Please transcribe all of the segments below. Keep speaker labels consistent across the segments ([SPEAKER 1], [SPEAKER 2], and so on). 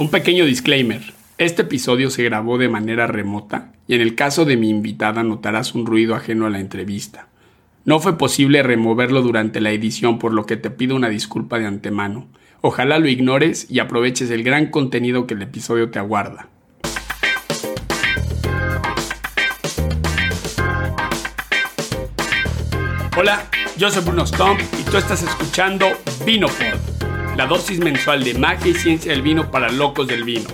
[SPEAKER 1] Un pequeño disclaimer. Este episodio se grabó de manera remota y en el caso de mi invitada notarás un ruido ajeno a la entrevista. No fue posible removerlo durante la edición por lo que te pido una disculpa de antemano. Ojalá lo ignores y aproveches el gran contenido que el episodio te aguarda. Hola, yo soy Bruno Stomp y tú estás escuchando VinoPod, la dosis mensual de magia y ciencia del vino para locos del vino.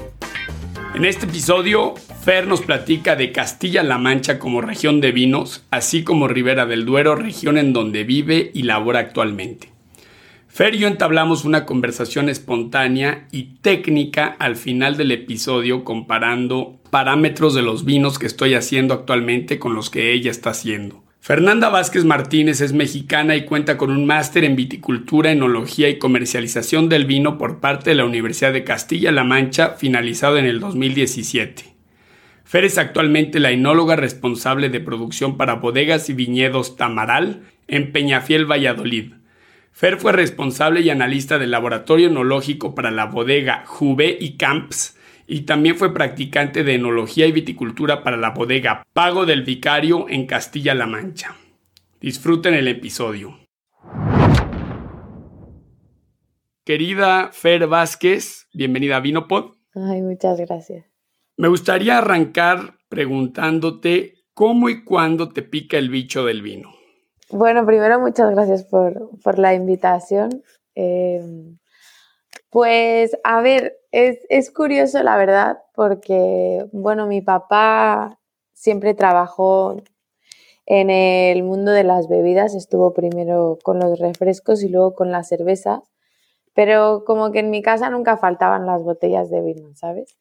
[SPEAKER 1] En este episodio, Fer nos platica de Castilla-La Mancha como región de vinos, así como Ribera del Duero, región en donde vive y labora actualmente. Fer y yo entablamos una conversación espontánea y técnica al final del episodio comparando parámetros de los vinos que estoy haciendo actualmente con los que ella está haciendo. Fernanda Vázquez Martínez es mexicana y cuenta con un máster en viticultura, enología y comercialización del vino por parte de la Universidad de Castilla-La Mancha, finalizado en el 2017. Fer es actualmente la enóloga responsable de producción para bodegas y viñedos Tamaral en Peñafiel, Valladolid. Fer fue responsable y analista del laboratorio enológico para la bodega Juve y Camps y también fue practicante de enología y viticultura para la bodega Pago del Vicario en Castilla-La Mancha. Disfruten el episodio. Querida Fer Vázquez, bienvenida a Vinopod.
[SPEAKER 2] Ay, muchas gracias.
[SPEAKER 1] Me gustaría arrancar preguntándote cómo y cuándo te pica el bicho del vino.
[SPEAKER 2] Bueno, primero muchas gracias por, por la invitación. Eh, pues a ver, es, curioso la verdad porque, bueno, mi papá siempre trabajó en el mundo de las bebidas, estuvo primero con los refrescos y luego con las cervezas, pero como que en mi casa nunca faltaban las botellas de vino, ¿sabes?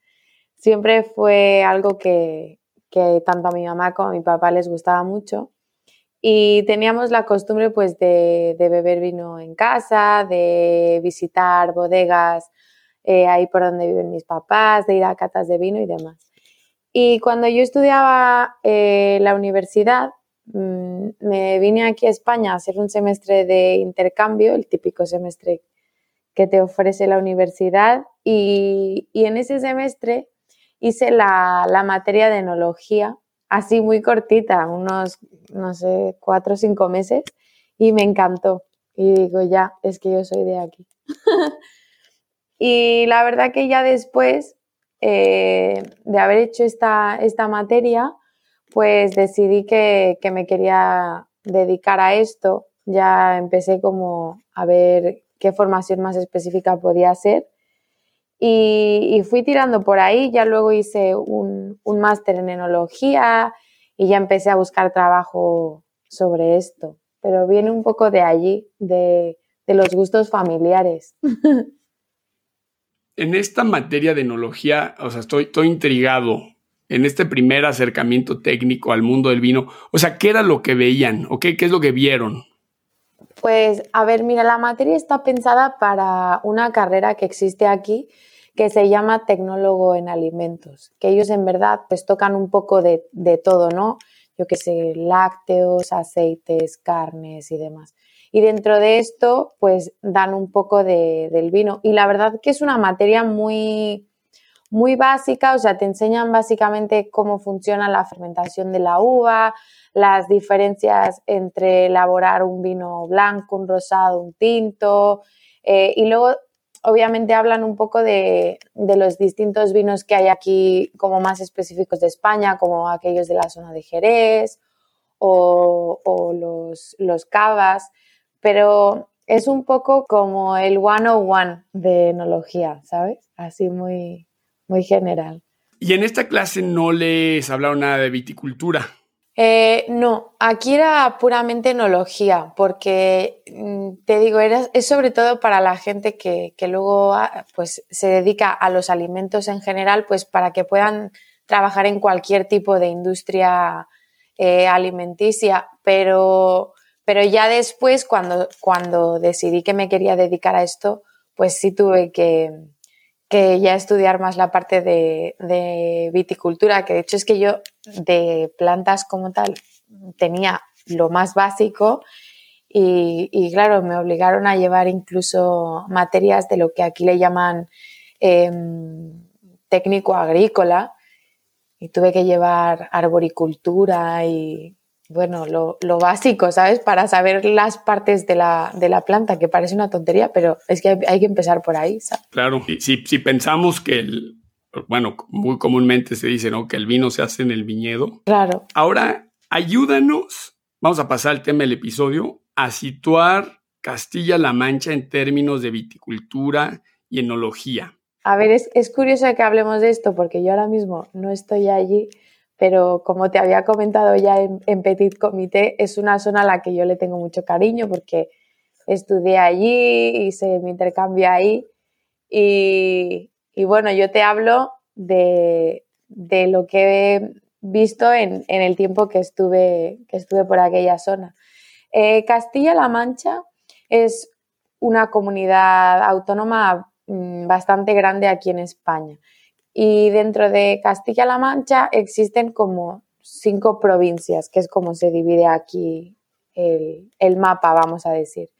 [SPEAKER 2] Siempre fue algo que, que tanto a mi mamá como a mi papá les gustaba mucho y teníamos la costumbre pues de, beber vino en casa, de visitar bodegas eh, ahí por donde viven mis papás, de ir a catas de vino y demás. Y cuando yo estudiaba eh, la universidad, mm, me vine aquí a España a hacer un semestre de intercambio, el típico semestre que te ofrece la universidad, y, en ese semestre hice la, la materia de enología así muy cortita, unos, no sé, cuatro o cinco meses, y me encantó. Y digo, ya, es que yo soy de aquí. y la verdad que ya después eh, de haber hecho esta, esta materia, pues decidí que, que, me quería dedicar a esto. Ya empecé como a ver qué formación más específica podía hacer y, fui tirando por ahí, ya luego hice un, máster en enología y ya empecé a buscar trabajo sobre esto, pero viene un poco de allí, de, los gustos familiares.
[SPEAKER 1] En esta materia de enología, o sea, estoy, estoy intrigado en este primer acercamiento técnico al mundo del vino. O sea, ¿qué era lo que veían o qué, qué es lo que vieron?
[SPEAKER 2] Pues, a ver, mira, la materia está pensada para una carrera que existe aquí que se llama tecnólogo en alimentos, que ellos en verdad pues tocan un poco de, todo, ¿no? Yo qué sé, lácteos, aceites, carnes y demás. Y dentro de esto pues dan un poco de, del vino. Y la verdad que es una materia muy, muy básica, o sea, te enseñan básicamente cómo funciona la fermentación de la uva, las diferencias entre elaborar un vino blanco, un rosado, un tinto, eh, y luego obviamente hablan un poco de, los distintos vinos que hay aquí como más específicos de España, como aquellos de la zona de Jerez o, los, los cavas, pero es un poco como el one de enología, ¿sabes? Así muy, muy general.
[SPEAKER 1] Y en esta clase no les hablaron nada de viticultura.
[SPEAKER 2] Eh, no, aquí era puramente enología, porque mm, te digo, era, es sobre todo para la gente que, luego ah, pues, se dedica a los alimentos en general, pues para que puedan trabajar en cualquier tipo de industria eh, alimenticia, pero, pero ya después, cuando, cuando decidí que me quería dedicar a esto, pues sí tuve que, ya estudiar más la parte de, viticultura, que de hecho es que yo de plantas como tal tenía lo más básico y, claro, me obligaron a llevar incluso materias de lo que aquí le llaman em, técnico agrícola y tuve que llevar arboricultura y, bueno, lo, básico, ¿sabes? Para saber las partes de la, planta, que parece una tontería, pero es que hay, que empezar por ahí, ¿sabes?
[SPEAKER 1] Claro, si, si pensamos que el, bueno, muy comúnmente se dice, ¿no? Que el vino se hace en el viñedo.
[SPEAKER 2] Claro.
[SPEAKER 1] Ahora, ayúdanos, vamos a pasar al tema del episodio, a situar Castilla-La Mancha en términos de viticultura y enología.
[SPEAKER 2] A ver, es, curioso que hablemos de esto porque yo ahora mismo no estoy allí, pero como te había comentado ya en, Petit Comité, es una zona a la que yo le tengo mucho cariño porque estudié allí, hice mi intercambio ahí y, bueno, yo te hablo de, lo que he visto en, el tiempo que estuve, que estuve por aquella zona. Eh, Castilla-La Mancha es una comunidad autónoma Mm, bastante grande aquí en España. Y dentro de Castilla-La Mancha existen como cinco provincias, que es como se divide aquí el, mapa, vamos a decir.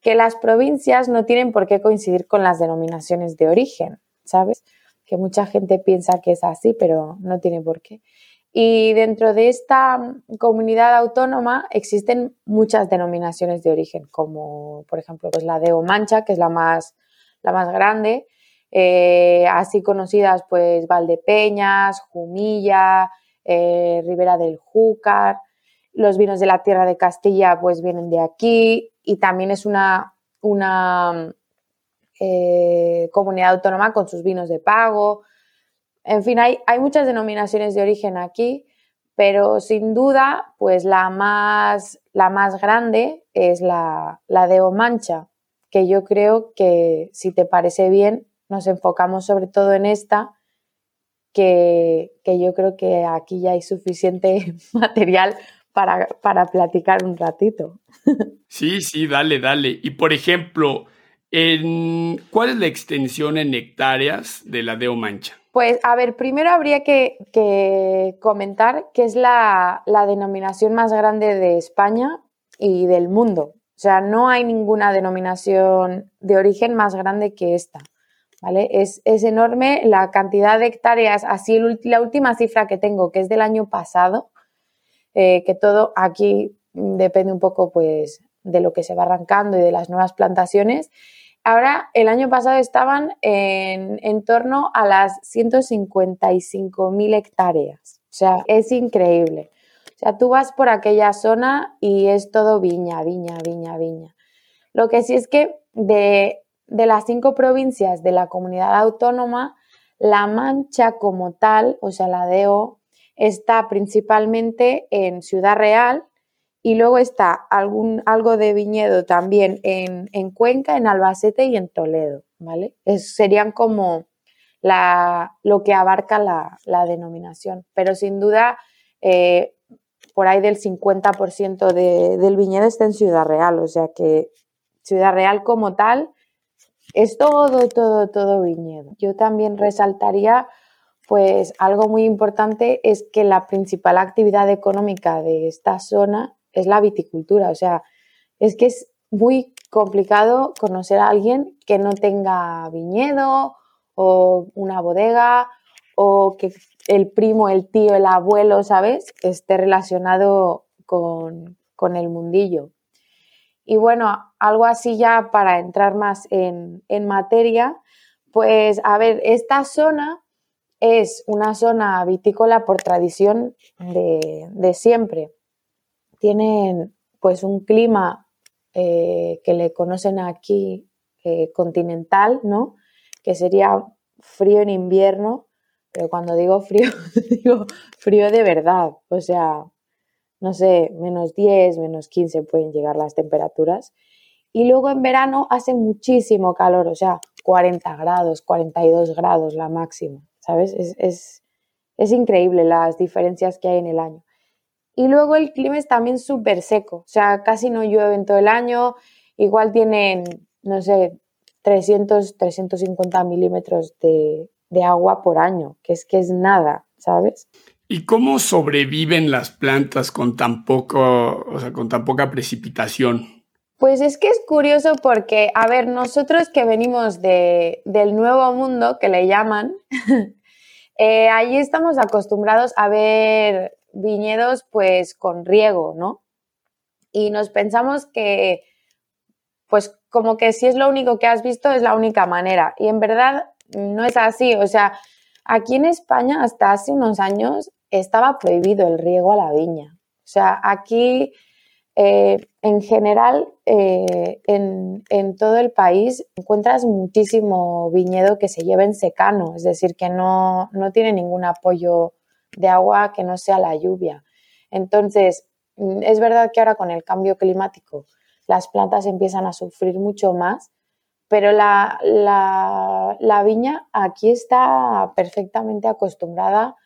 [SPEAKER 2] Que las provincias no tienen por qué coincidir con las denominaciones de origen, ¿sabes? Que mucha gente piensa que es así, pero no tiene por qué. Y dentro de esta comunidad autónoma existen muchas denominaciones de origen, como por ejemplo pues la de Omancha, que es la más la más grande, eh, así conocidas pues Valdepeñas, Jumilla, eh, Ribera del Júcar, los vinos de la tierra de Castilla pues vienen de aquí y también es una, una eh, comunidad autónoma con sus vinos de pago. En fin, hay, hay muchas denominaciones de origen aquí, pero sin duda, pues la más, la más grande es la, la de Omancha, que yo creo que si te parece bien, nos enfocamos sobre todo en esta, que, yo creo que aquí ya hay suficiente material para, para platicar un ratito.
[SPEAKER 1] Sí, sí, dale, dale. Y por ejemplo, en, ¿cuál es la extensión en hectáreas de la Deo Mancha?
[SPEAKER 2] Pues a ver, primero habría que, que comentar que es la, la, denominación más grande de España y del mundo. O sea, no hay ninguna denominación de origen más grande que esta. ¿Vale? Es, enorme la cantidad de hectáreas, así la última cifra que tengo, que es del año pasado, eh, que todo aquí depende un poco pues de lo que se va arrancando y de las nuevas plantaciones. Ahora, el año pasado estaban en, en torno a las 155.000 hectáreas. O sea, es increíble. O sea, tú vas por aquella zona y es todo viña, viña, viña, viña. Lo que sí es que de, las cinco provincias de la comunidad autónoma, La Mancha como tal, o sea, la DEO, está principalmente en Ciudad Real y luego está algún, algo de viñedo también en, Cuenca, en Albacete y en Toledo, ¿vale? serían como la, lo que abarca la, denominación, pero sin duda eh, por ahí del 50% del viñedo está en Ciudad Real, o sea que Ciudad Real como tal es todo, todo, todo viñedo. Yo también resaltaría, pues algo muy importante es que la principal actividad económica de esta zona es la viticultura, o sea, es que es muy complicado conocer a alguien que no tenga viñedo o una bodega o que el primo, el tío, el abuelo, ¿sabes? Esté relacionado con, el mundillo. Y bueno, algo así ya para entrar más en, materia, pues a ver, esta zona es una zona vitícola por tradición de, siempre. Tienen pues un clima eh, que le conocen aquí eh, continental, ¿no? Que sería frío en invierno pero cuando digo frío, digo frío de verdad. O sea, no sé, menos 10, menos 15 pueden llegar las temperaturas. Y luego en verano hace muchísimo calor, o sea, 40 grados, 42 grados la máxima, ¿sabes? Es, es increíble las diferencias que hay en el año. Y luego el clima es también súper seco, o sea, casi no llueve en todo el año, igual tienen, no sé, 300, 350 milímetros de, de agua por año, que es que es nada, ¿sabes?
[SPEAKER 1] ¿Y cómo sobreviven las plantas con tan poco, o sea, con tan poca precipitación?
[SPEAKER 2] Pues es que es curioso porque, a ver, nosotros que venimos de, del nuevo mundo, que le llaman, eh, allí estamos acostumbrados a ver viñedos pues con riego, ¿no? Y nos pensamos que, pues como que si es lo único que has visto es la única manera. Y en verdad no es así. O sea, aquí en España hasta hace unos años estaba prohibido el riego a la viña. O sea, aquí eh, en general, eh, en, todo el país encuentras muchísimo viñedo que se lleva en secano, es decir, que no, tiene ningún apoyo de agua que no sea la lluvia. Entonces, mm, es verdad que ahora con el cambio climático las plantas empiezan a sufrir mucho más, pero la, la viña aquí está perfectamente acostumbrada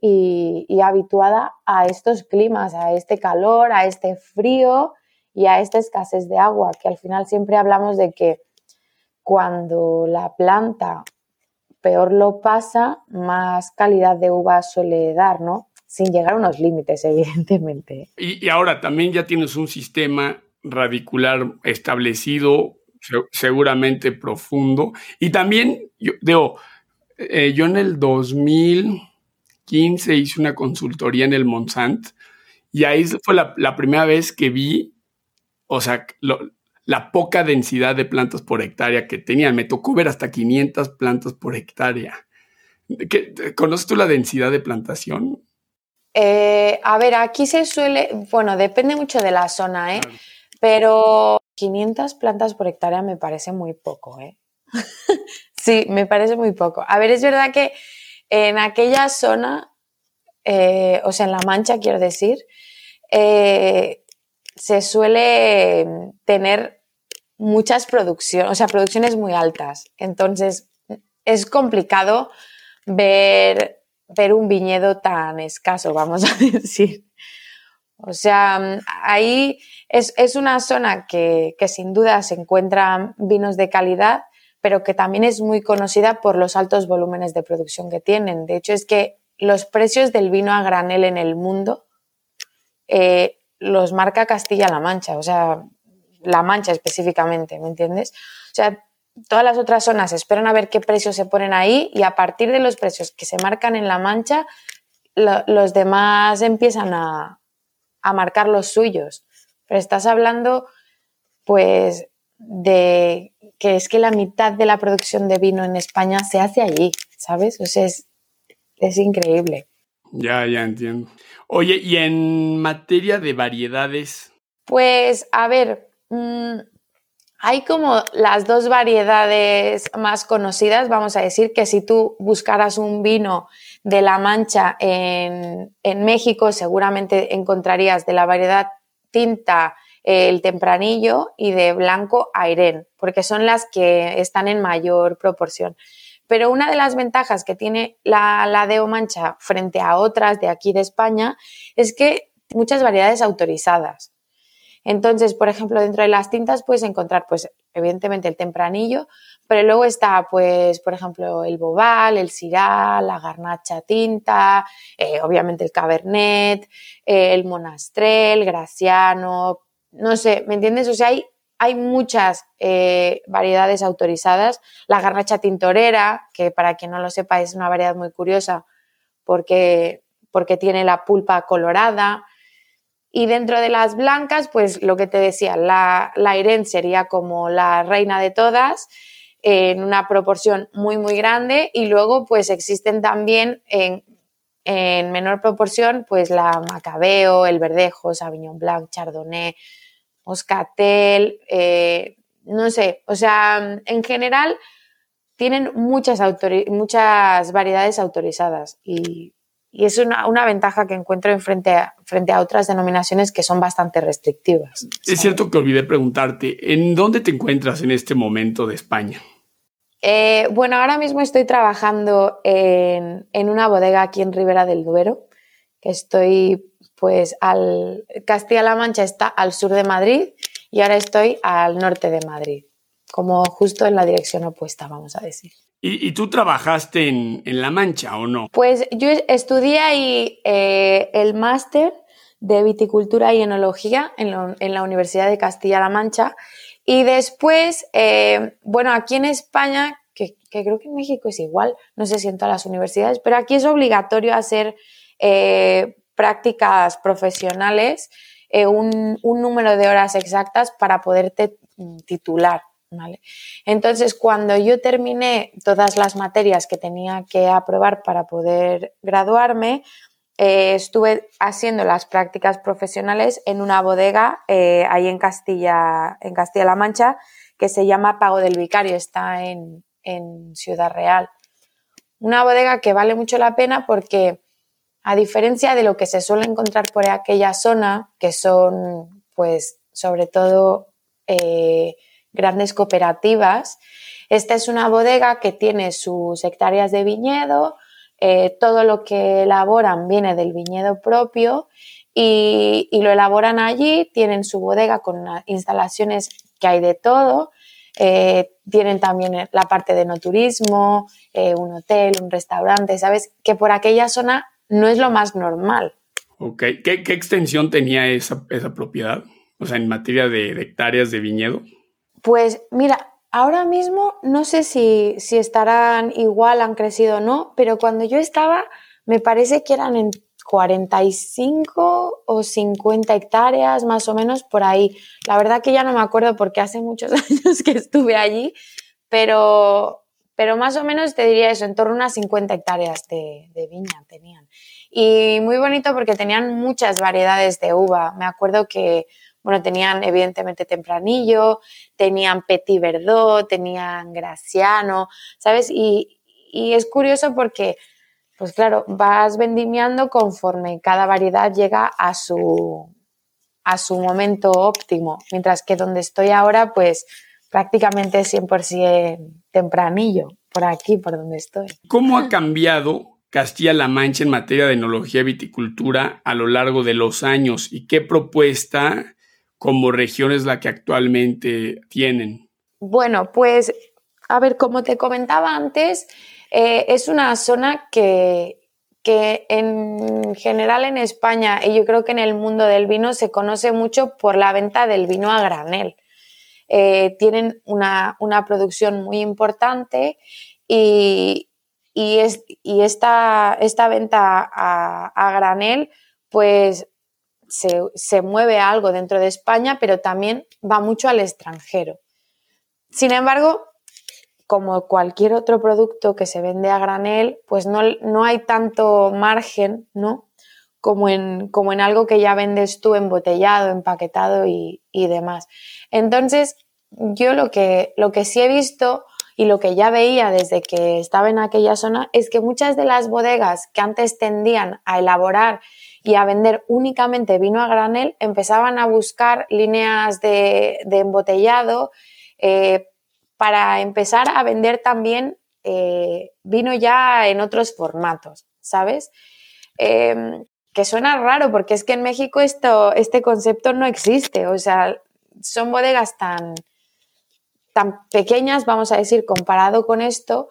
[SPEAKER 2] y, habituada a estos climas, a este calor, a este frío y a esta escasez de agua, que al final siempre hablamos de que cuando la planta peor lo pasa, más calidad de uva suele dar, ¿no? Sin llegar a unos límites, evidentemente.
[SPEAKER 1] Y, ahora también ya tienes un sistema radicular establecido, seguramente profundo. Y también, yo digo, eh, yo en el 2000 15 hice una consultoría en el Monsant y ahí fue la, primera vez que vi, o sea, la poca densidad de plantas por hectárea que tenían. Me tocó ver hasta 500 plantas por hectárea. ¿Conoces tú la densidad de plantación?
[SPEAKER 2] Eh, a ver, aquí se suele, bueno, depende mucho de la zona, ¿eh? Pero 500 plantas por hectárea me parece muy poco, ¿eh? sí, me parece muy poco. A ver, es verdad que en aquella zona, eh, o sea, en La Mancha, quiero decir, eh, se suele tener muchas producciones, o sea, producciones muy altas. Entonces, es complicado ver, ver un viñedo tan escaso, vamos a decir. O sea, ahí es, una zona que, que, sin duda se encuentran vinos de calidad, pero que también es muy conocida por los altos volúmenes de producción que tienen. De hecho, es que los precios del vino a granel en el mundo eh, los marca Castilla-La Mancha, o sea, La Mancha específicamente, ¿me entiendes? O sea, todas las otras zonas esperan a ver qué precios se ponen ahí y a partir de los precios que se marcan en La Mancha, los demás empiezan a, a marcar los suyos. Pero estás hablando, pues, de que es que la mitad de la producción de vino en España se hace allí, ¿sabes? O sea, es, increíble.
[SPEAKER 1] Ya, ya entiendo. Oye, y en materia de variedades.
[SPEAKER 2] Pues, a ver, mm, hay como las dos variedades más conocidas, vamos a decir, que si tú buscaras un vino de La Mancha en, en México, seguramente encontrarías de la variedad tinta el tempranillo y de blanco airén, porque son las que están en mayor proporción. Pero una de las ventajas que tiene la, la Deo Mancha frente a otras de aquí de España es que muchas variedades autorizadas. Entonces, por ejemplo, dentro de las tintas puedes encontrar, pues, evidentemente el tempranillo, pero luego está, pues, por ejemplo, el bobal, el syrah, la garnacha tinta, eh, obviamente el cabernet, el monastrel, graciano, no sé, ¿me entiendes? O sea, hay, hay muchas eh, variedades autorizadas. La garnacha tintorera, que para quien no lo sepa es una variedad muy curiosa porque, porque tiene la pulpa colorada. Y dentro de las blancas, pues lo que te decía, la, la Irene sería como la reina de todas, en una proporción muy, muy grande. Y luego, pues existen también en, en menor proporción, pues la Macabeo, el Verdejo, Sauvignon Blanc, Chardonnay, Moscatel, eh, no sé, o sea, en general tienen muchas, muchas variedades autorizadas y, es una, ventaja que encuentro en frente, a, frente a otras denominaciones que son bastante restrictivas.
[SPEAKER 1] Es cierto que olvidé preguntarte, ¿en dónde te encuentras en este momento de España?
[SPEAKER 2] Eh, bueno, ahora mismo estoy trabajando en, en, una bodega aquí en Ribera del Duero, que estoy pues al Castilla-La Mancha está al sur de Madrid y ahora estoy al norte de Madrid, como justo en la dirección opuesta, vamos a decir.
[SPEAKER 1] ¿Y, tú trabajaste en, La Mancha o no?
[SPEAKER 2] Pues yo estudié ahí eh, el máster de viticultura y enología en, la Universidad de Castilla-La Mancha. Y después, eh, bueno, aquí en España, que, creo que en México es igual, no sé si en todas las universidades, pero aquí es obligatorio hacer eh, prácticas profesionales, eh, un, un, número de horas exactas para poderte titular. ¿vale? Entonces, cuando yo terminé todas las materias que tenía que aprobar para poder graduarme, eh, estuve haciendo las prácticas profesionales en una bodega eh, ahí en Castilla, en Castilla-La Mancha, que se llama Pago del Vicario, está en, en Ciudad Real. Una bodega que vale mucho la pena porque, a diferencia de lo que se suele encontrar por aquella zona, que son, pues, sobre todo eh, grandes cooperativas, esta es una bodega que tiene sus hectáreas de viñedo, eh, todo lo que elaboran viene del viñedo propio y, lo elaboran allí, tienen su bodega con instalaciones que hay de todo, eh, tienen también la parte de no turismo, eh, un hotel, un restaurante, ¿sabes? Que por aquella zona no es lo más normal.
[SPEAKER 1] Ok, ¿qué, extensión tenía esa, propiedad? O sea, en materia de hectáreas de viñedo.
[SPEAKER 2] Pues mira, Ahora mismo no sé si, estarán igual, han crecido o no, pero cuando yo estaba me parece que eran en 45 o 50 hectáreas, más o menos por ahí. La verdad que ya no me acuerdo porque hace muchos años que estuve allí, pero, pero más o menos te diría eso, en torno a unas 50 hectáreas de viña tenían. Y muy bonito porque tenían muchas variedades de uva. Me acuerdo que bueno, tenían evidentemente Tempranillo, tenían Petit Verdot, tenían Graciano, ¿sabes? Y, es curioso porque, pues claro, vas vendimiando conforme cada variedad llega a su, a su momento óptimo, mientras que donde estoy ahora, pues prácticamente 100% tempranillo, por aquí, por donde estoy.
[SPEAKER 1] ¿Cómo ha cambiado Castilla-La Mancha en materia de enología y viticultura a lo largo de los años y qué propuesta como regiones la que actualmente tienen?
[SPEAKER 2] Bueno, pues a ver, como te comentaba antes, eh, es una zona que, que en general en España y yo creo que en el mundo del vino se conoce mucho por la venta del vino a granel. Eh, tienen una, producción muy importante y, es, y esta, esta, venta a, granel pues se, mueve algo dentro de España, pero también va mucho al extranjero. Sin embargo, como cualquier otro producto que se vende a granel, pues no, no hay tanto margen, ¿no? Como en, como en, algo que ya vendes tú embotellado, empaquetado y, demás. Entonces, yo lo que, lo que sí he visto y lo que ya veía desde que estaba en aquella zona es que muchas de las bodegas que antes tendían a elaborar y a vender únicamente vino a granel, empezaban a buscar líneas de, embotellado eh, para empezar a vender también eh, vino ya en otros formatos, ¿sabes? Em, que suena raro porque es que en México esto, este concepto no existe, o sea, son bodegas tan, tan pequeñas, vamos a decir, comparado con esto,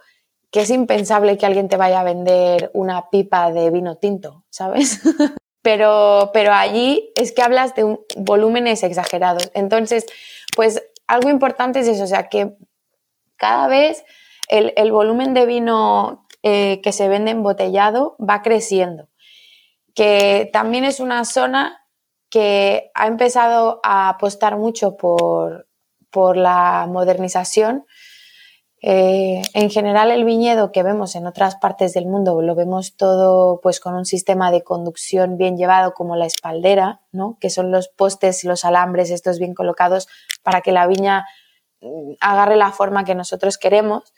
[SPEAKER 2] que es impensable que alguien te vaya a vender una pipa de vino tinto, ¿sabes? pero, pero allí es que hablas de volúmenes exagerados. Entonces, pues algo importante es eso, o sea, que cada vez el, volumen de vino eh, que se vende embotellado va creciendo, que también es una zona que ha empezado a apostar mucho por, por la modernización eh, en general, el viñedo que vemos en otras partes del mundo lo vemos todo pues con un sistema de conducción bien llevado como la espaldera, ¿no? que son los postes y los alambres estos bien colocados para que la viña mm, agarre la forma que nosotros queremos.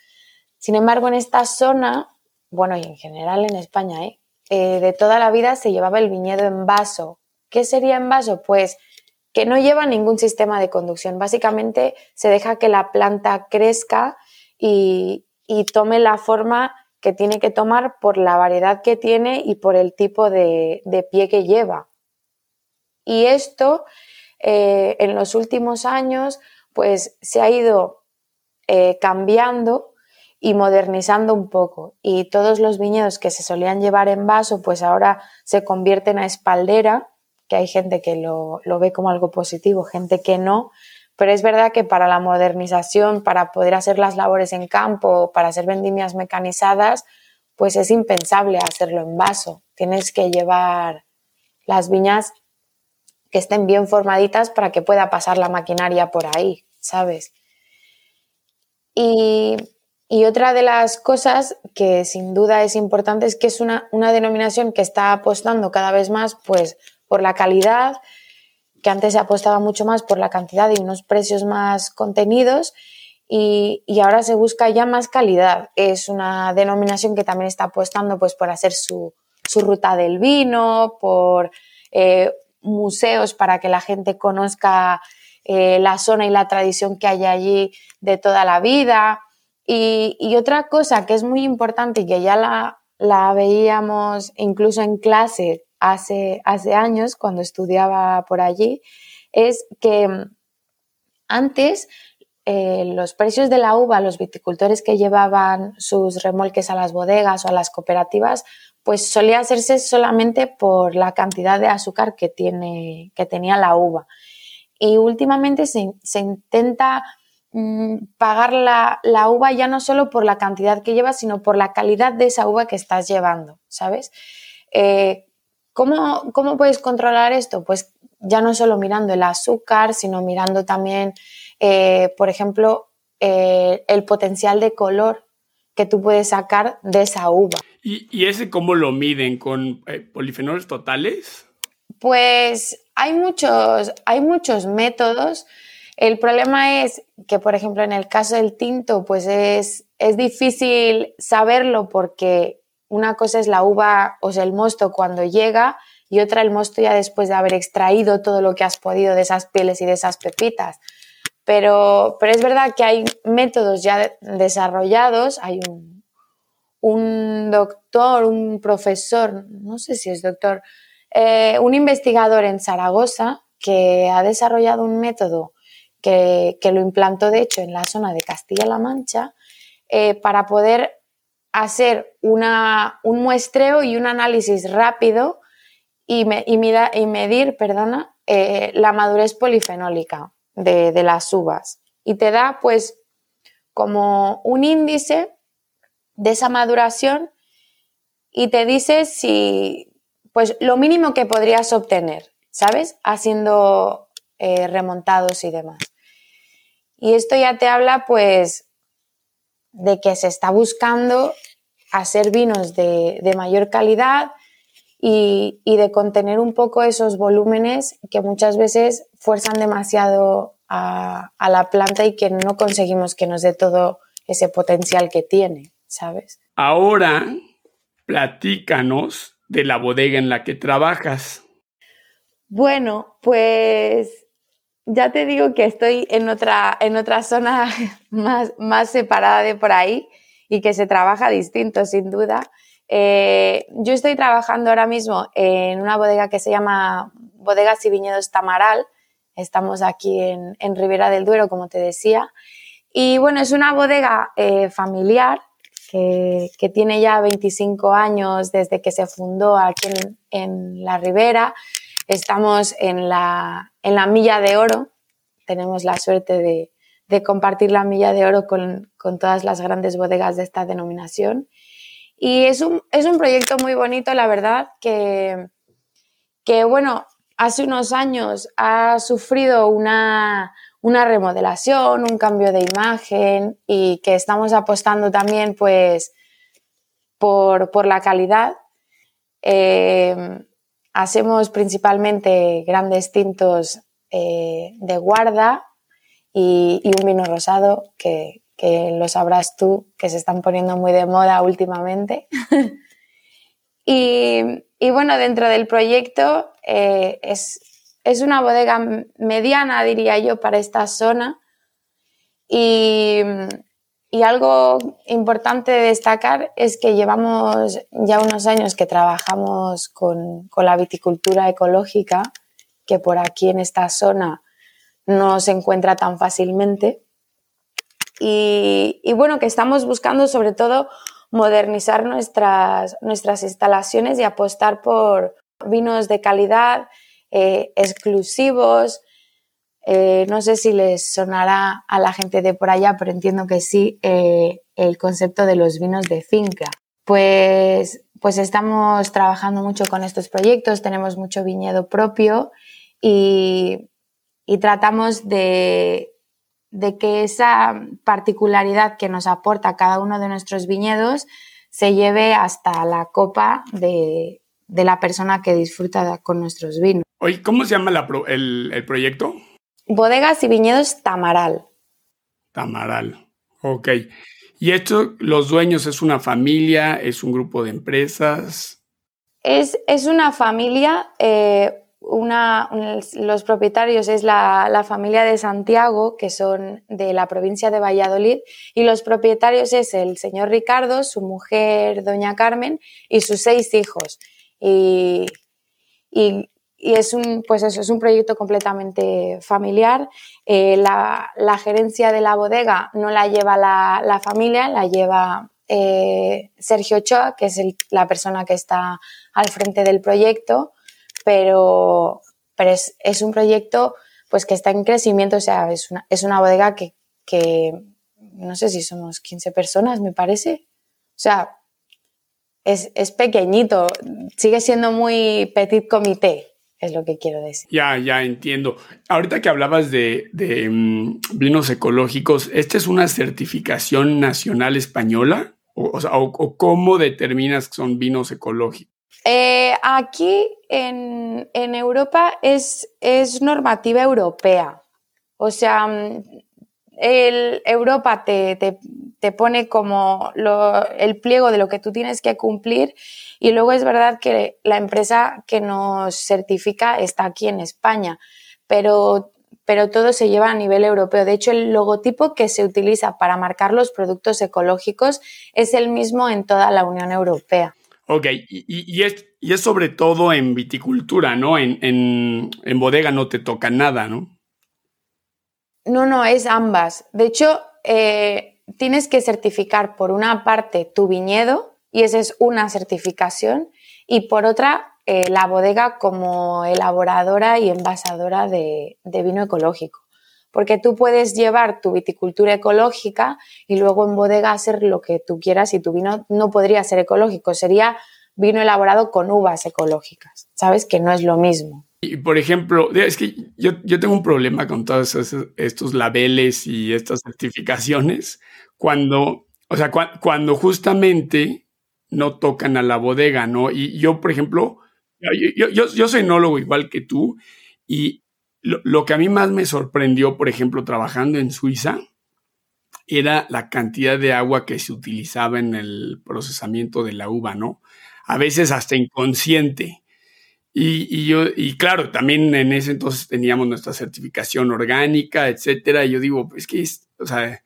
[SPEAKER 2] Sin embargo, en esta zona, bueno, y en general en España, ¿eh? Eh, de toda la vida se llevaba el viñedo en vaso. ¿Qué sería en vaso? Pues que no lleva ningún sistema de conducción. Básicamente se deja que la planta crezca y, tome la forma que tiene que tomar por la variedad que tiene y por el tipo de, pie que lleva. Y esto eh, en los últimos años pues se ha ido eh, cambiando y modernizando un poco y todos los viñedos que se solían llevar en vaso pues ahora se convierten a espaldera que hay gente que lo, lo ve como algo positivo, gente que no, pero es verdad que para la modernización, para poder hacer las labores en campo, para hacer vendimias mecanizadas, pues es impensable hacerlo en vaso. Tienes que llevar las viñas que estén bien formaditas para que pueda pasar la maquinaria por ahí, ¿sabes? Y, otra de las cosas que sin duda es importante es que es una, una, denominación que está apostando cada vez más pues, por la calidad, que antes se apostaba mucho más por la cantidad y unos precios más contenidos y, ahora se busca ya más calidad. Es una denominación que también está apostando pues, por hacer su, su ruta del vino, por eh, museos para que la gente conozca eh, la zona y la tradición que hay allí de toda la vida. Y, otra cosa que es muy importante y que ya la, la veíamos incluso en clase hace, hace años, cuando estudiaba por allí, es que mm, antes eh, los precios de la uva, los viticultores que llevaban sus remolques a las bodegas o a las cooperativas, pues solía hacerse solamente por la cantidad de azúcar que, tiene, que tenía la uva. Y últimamente se, intenta mm, pagar la, uva ya no solo por la cantidad que llevas, sino por la calidad de esa uva que estás llevando, ¿sabes? Eh, ¿cómo, ¿Cómo puedes controlar esto? Pues ya no solo mirando el azúcar, sino mirando también, eh, por ejemplo, eh, el potencial de color que tú puedes sacar de esa uva.
[SPEAKER 1] ¿Y, ese cómo lo miden? ¿Con eh, polifenoles totales?
[SPEAKER 2] Pues hay muchos, hay muchos métodos. El problema es que, por ejemplo, en el caso del tinto, pues es, es difícil saberlo porque una cosa es la uva, o sea, el mosto cuando llega y otra el mosto ya después de haber extraído todo lo que has podido de esas pieles y de esas pepitas. Pero, pero es verdad que hay métodos ya desarrollados, hay un, un doctor, un profesor, no sé si es doctor, eh, un investigador en Zaragoza que ha desarrollado un método que, lo implantó, de hecho, en la zona de Castilla-La Mancha, eh, para poder hacer una, un muestreo y un análisis rápido y, y, medir perdona, eh, la madurez polifenólica de, de las uvas. Y te da, pues, como un índice de esa maduración y te dice si, pues lo mínimo que podrías obtener, ¿sabes? Haciendo eh, remontados y demás. Y esto ya te habla, pues, de que se está buscando hacer vinos de, mayor calidad y, de contener un poco esos volúmenes que muchas veces fuerzan demasiado a, a la planta y que no conseguimos que nos dé todo ese potencial que tiene. ¿sabes?
[SPEAKER 1] Ahora, platícanos de la bodega en la que trabajas.
[SPEAKER 2] Bueno, pues ya te digo que estoy en otra, en otra zona más, más separada de por ahí y que se trabaja distinto, sin duda. Eh, yo estoy trabajando ahora mismo en una bodega que se llama Bodegas y Viñedos Tamaral. Estamos aquí en, en Ribera del Duero, como te decía. Y bueno, es una bodega eh, familiar que, tiene ya 25 años desde que se fundó aquí en, la Ribera. Estamos en la, en la, Milla de Oro. Tenemos la suerte de, de compartir la Milla de Oro con, con, todas las grandes bodegas de esta denominación. Y es un, es un proyecto muy bonito, la verdad, que, que bueno, hace unos años ha sufrido una, una remodelación, un cambio de imagen y que estamos apostando también pues por, la calidad. Eh, hacemos principalmente grandes tintos eh, de guarda y, un vino rosado que, lo sabrás tú, que se están poniendo muy de moda últimamente. y, bueno, dentro del proyecto eh, es, es una bodega mediana, diría yo, para esta zona. Y, algo importante de destacar es que llevamos ya unos años que trabajamos con, la viticultura ecológica, que por aquí en esta zona no se encuentra tan fácilmente. Y, y, bueno, que estamos buscando sobre todo modernizar nuestras, nuestras instalaciones y apostar por vinos de calidad eh, exclusivos. Eh, no sé si les sonará a la gente de por allá, pero entiendo que sí, eh, el concepto de los vinos de finca. Pues, pues estamos trabajando mucho con estos proyectos, tenemos mucho viñedo propio y, y tratamos de, de que esa particularidad que nos aporta cada uno de nuestros viñedos se lleve hasta la copa de, la persona que disfruta con nuestros vinos.
[SPEAKER 1] ¿cómo se llama el, proyecto?
[SPEAKER 2] Bodegas y viñedos Tamaral.
[SPEAKER 1] Tamaral, ok. ¿Y esto, los dueños, es una familia, es un grupo de empresas?
[SPEAKER 2] Es, es una familia, eh, una, los propietarios es la, familia de Santiago, que son de la provincia de Valladolid, y los propietarios es el señor Ricardo, su mujer doña Carmen y sus seis hijos. Y, es un, pues eso, es un proyecto completamente familiar. Eh, la, gerencia de la bodega no la lleva la, familia, la lleva eh, Sergio Ochoa, que es la persona que está al frente del proyecto pero, pero es, es, un proyecto pues que está en crecimiento, o sea, es una, es una bodega que, que, no sé si somos 15 personas, me parece. O sea, es, es pequeñito, sigue siendo muy petit comité, es lo que quiero decir.
[SPEAKER 1] Ya, ya entiendo. Ahorita que hablabas de, de mm, vinos ecológicos, ¿esta es una certificación nacional española? O, o, o, cómo determinas que son vinos ecológicos?
[SPEAKER 2] Eh, aquí en, Europa es, normativa europea. O sea, mm, el, Europa te, pone como el pliego de lo que tú tienes que cumplir y luego es verdad que la empresa que nos certifica está aquí en España, pero, pero todo se lleva a nivel europeo. De hecho, el logotipo que se utiliza para marcar los productos ecológicos es el mismo en toda la Unión Europea.
[SPEAKER 1] Ok, y, es, y, es, sobre todo en viticultura, ¿no? En, en, bodega no te toca nada, ¿no?
[SPEAKER 2] No, no, es ambas. De hecho, eh, tienes que certificar por una parte tu viñedo, y esa es una certificación, y por otra eh, la bodega como elaboradora y envasadora de vino ecológico porque tú puedes llevar tu viticultura ecológica y luego en bodega hacer lo que tú quieras y tu vino no podría ser ecológico, sería vino elaborado con uvas ecológicas, ¿sabes? Que no es lo mismo.
[SPEAKER 1] Y por ejemplo, es que yo, tengo un problema con todos estos labeles y estas certificaciones cuando, o sea, cuando justamente no tocan a la bodega, ¿no? Y yo, por ejemplo, yo, yo, yo soy enólogo igual que tú y lo, que a mí más me sorprendió, por ejemplo, trabajando en Suiza, era la cantidad de agua que se utilizaba en el procesamiento de la uva, ¿no? A veces hasta inconsciente. Y, yo, y claro, también en ese entonces teníamos nuestra certificación orgánica, etcétera. Y yo digo, es que, o sea,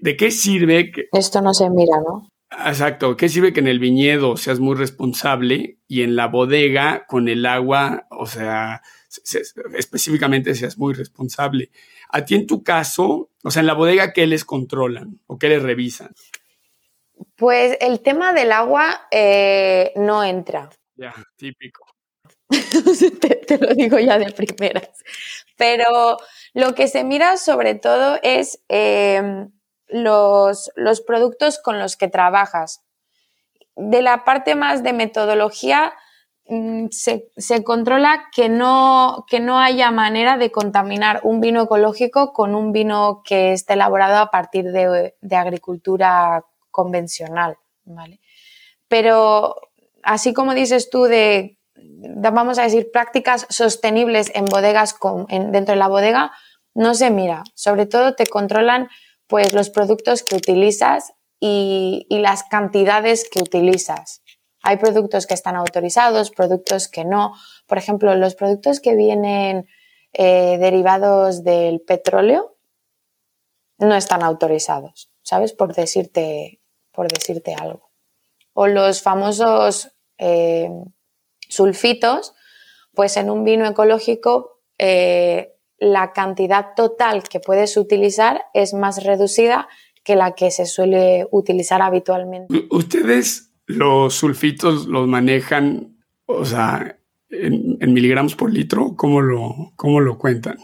[SPEAKER 1] ¿de qué sirve que...
[SPEAKER 2] Esto no se mira, ¿no?
[SPEAKER 1] Exacto, ¿qué sirve que en el viñedo seas muy responsable y en la bodega con el agua, o sea, específicamente seas muy responsable. A ti en tu caso, o sea, en la bodega, ¿qué les controlan o qué les revisan?
[SPEAKER 2] Pues el tema del agua eh, no entra.
[SPEAKER 1] Ya, típico.
[SPEAKER 2] te, lo digo ya de primeras. Pero lo que se mira sobre todo es em, los, los productos con los que trabajas. De la parte más de metodología, Mm, se, controla que no, que no haya manera de contaminar un vino ecológico con un vino que esté elaborado a partir de, agricultura convencional, ¿vale? Pero así como dices tú de, vamos a decir, prácticas sostenibles en bodegas dentro de la bodega, no se mira. Sobre todo te controlan pues los productos que utilizas y las cantidades que utilizas. Hay productos que están autorizados, productos que no. Por ejemplo, los productos que vienen eh, derivados del petróleo no están autorizados, ¿sabes? Por decirte, por decirte algo. O los famosos eh, sulfitos, pues en un vino ecológico eh, la cantidad total que puedes utilizar es más reducida que la que se suele utilizar habitualmente.
[SPEAKER 1] ¿Ustedes los sulfitos los manejan, o sea, en, miligramos por litro? ¿Cómo lo, cómo lo cuentan?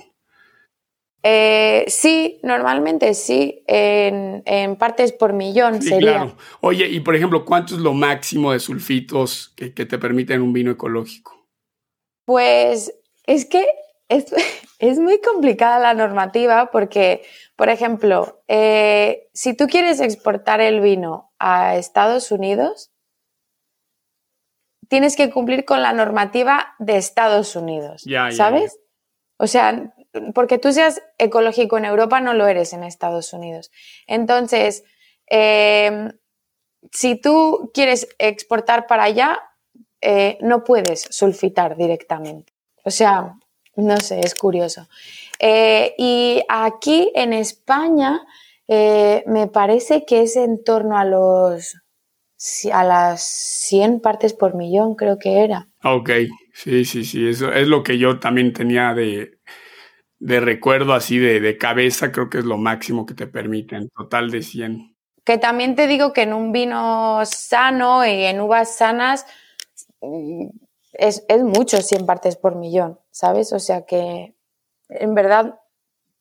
[SPEAKER 2] Eh, sí, normalmente sí, en, partes por millón sería. Claro.
[SPEAKER 1] Oye, y por ejemplo, ¿cuánto es lo máximo de sulfitos que, te permiten un vino ecológico?
[SPEAKER 2] Pues es que es, es muy complicada la normativa porque, por ejemplo, eh, si tú quieres exportar el vino a Estados Unidos, tienes que cumplir con la normativa de Estados Unidos, ¿sabes? O sea, porque tú seas ecológico en Europa, no lo eres en Estados Unidos. Entonces, em, si tú quieres exportar para allá, eh, no puedes sulfitar directamente. O sea, no sé, es curioso. Eh, y aquí en España eh, me parece que es en torno a los a las 100 partes por millón, creo que era.
[SPEAKER 1] Ok, sí, sí, sí, eso es lo que yo también tenía de, de recuerdo así de, de, cabeza, creo que es lo máximo que te permiten, total de 100.
[SPEAKER 2] Que también te digo que en un vino sano y en uvas sanas mm, es, es mucho 100 partes por millón, ¿sabes? O sea que en verdad,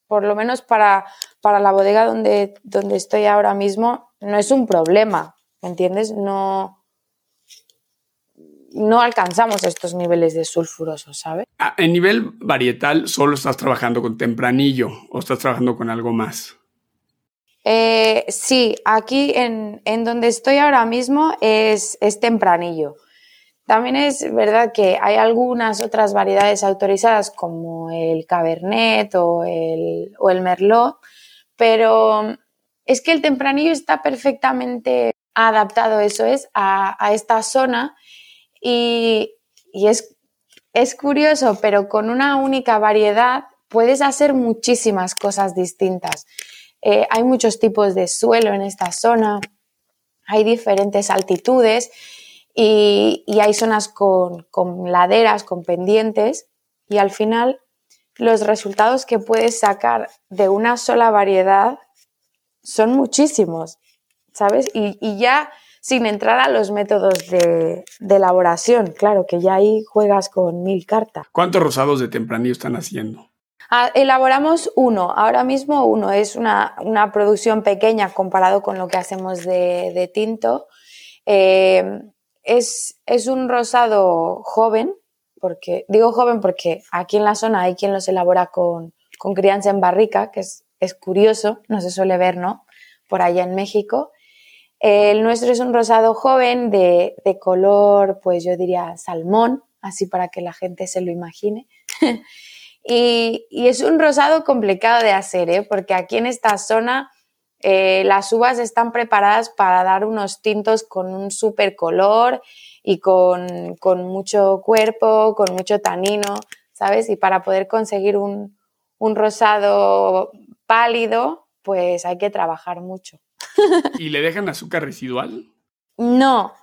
[SPEAKER 2] por lo menos para, para la bodega donde, donde estoy ahora mismo, no es un problema, ¿me entiendes? No, no alcanzamos estos niveles de sulfurosos, ¿sabes?
[SPEAKER 1] En nivel varietal, ¿solo estás trabajando con tempranillo o estás trabajando con algo más?
[SPEAKER 2] Eh, sí, aquí en, donde estoy ahora mismo es, es, tempranillo. También es verdad que hay algunas otras variedades autorizadas como el Cabernet o el, o el Merlot, pero es que el tempranillo está perfectamente adaptado, eso es, a, esta zona y, es, es curioso, pero con una única variedad puedes hacer muchísimas cosas distintas. Eh, hay muchos tipos de suelo en esta zona, hay diferentes altitudes y, hay zonas con, con, laderas, con pendientes y al final los resultados que puedes sacar de una sola variedad son muchísimos. ¿sabes? Y, ya sin entrar a los métodos de, elaboración, claro, que ya ahí juegas con mil cartas.
[SPEAKER 1] ¿Cuántos rosados de tempranillo están haciendo?
[SPEAKER 2] Ah, elaboramos uno, ahora mismo uno, es una, producción pequeña comparado con lo que hacemos de, tinto. Eh, es, es, un rosado joven, porque digo joven porque aquí en la zona hay quien los elabora con, con crianza en barrica, que es, es curioso, no se suele ver, ¿no? Por allá en México. El nuestro es un rosado joven de, color, pues yo diría salmón, así para que la gente se lo imagine. y, es un rosado complicado de hacer, ¿eh? porque aquí en esta zona eh, las uvas están preparadas para dar unos tintos con un súper color y con, mucho cuerpo, con mucho tanino, ¿sabes? Y para poder conseguir un, un rosado pálido, pues hay que trabajar mucho.
[SPEAKER 1] ¿Y le dejan azúcar residual?
[SPEAKER 2] No,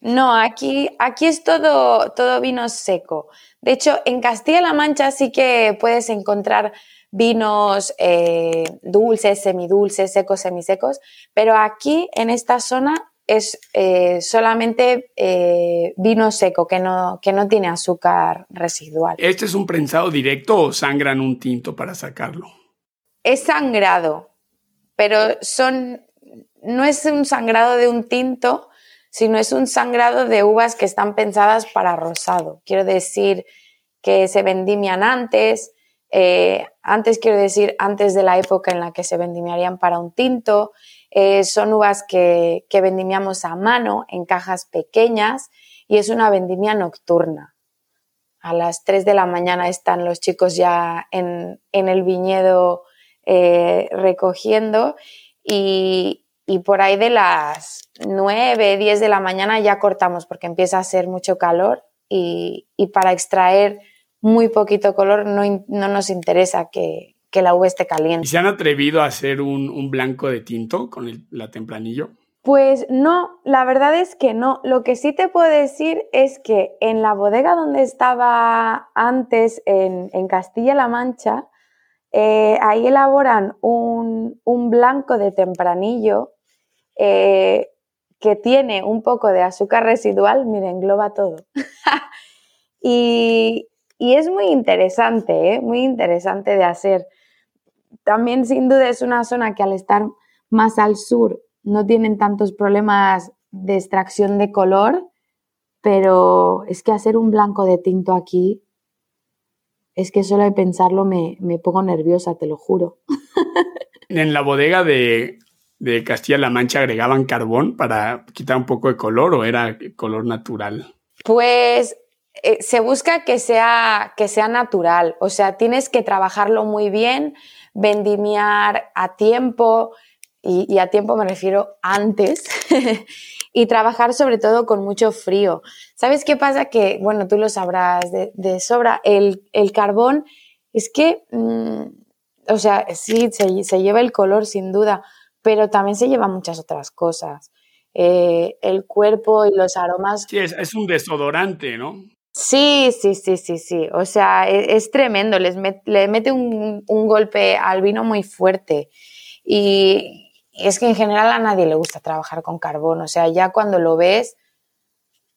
[SPEAKER 2] no, aquí, aquí es todo, todo vino seco. De hecho, en Castilla-La Mancha sí que puedes encontrar vinos eh, dulces, semidulces, secos, semisecos, pero aquí en esta zona es eh, solamente eh, vino seco, que no, que no tiene azúcar residual.
[SPEAKER 1] ¿Este es un prensado directo o sangran un tinto para sacarlo?
[SPEAKER 2] Es sangrado, pero son no es un sangrado de un tinto, sino es un sangrado de uvas que están pensadas para rosado. Quiero decir que se vendimian antes, eh, antes quiero decir antes de la época en la que se vendimiarían para un tinto. Eh, son uvas que, vendimiamos a mano en cajas pequeñas y es una vendimia nocturna. A las 3 de la mañana están los chicos ya en, el viñedo eh, recogiendo y, y por ahí de las 9, 10 de la mañana ya cortamos porque empieza a hacer mucho calor y, para extraer muy poquito color no, nos interesa que, la uva esté caliente.
[SPEAKER 1] ¿Y se han atrevido a hacer un, blanco de tinto con el, la tempranillo?
[SPEAKER 2] Pues no, la verdad es que no. Lo que sí te puedo decir es que en la bodega donde estaba antes, en, Castilla-La Mancha, eh, ahí elaboran un, un, blanco de tempranillo eh, que tiene un poco de azúcar residual, mire, engloba todo. Y, es muy interesante, ¿eh? muy interesante de hacer. También sin duda es una zona que al estar más al sur no tienen tantos problemas de extracción de color, pero es que hacer un blanco de tinto aquí, es que solo de pensarlo me, me pongo nerviosa, te lo juro.
[SPEAKER 1] En la bodega de, de Castilla-La Mancha agregaban carbón para quitar un poco de color o era color natural?
[SPEAKER 2] Pues eh, se busca que sea, que sea natural, o sea, tienes que trabajarlo muy bien, vendimiar a tiempo, y, a tiempo me refiero antes, y trabajar sobre todo con mucho frío. ¿Sabes qué pasa? Que, bueno, tú lo sabrás de, sobra, el, carbón es que, mm, o sea, sí, se lleva el color sin duda, pero también se lleva muchas otras cosas. Eh, el cuerpo y los aromas.
[SPEAKER 1] Sí, es, un desodorante, ¿no?
[SPEAKER 2] Sí, sí, sí, sí, sí. O sea, e, es, tremendo, Les le mete un, golpe al vino muy fuerte. Y es que en general a nadie le gusta trabajar con carbón. O sea, ya cuando lo ves,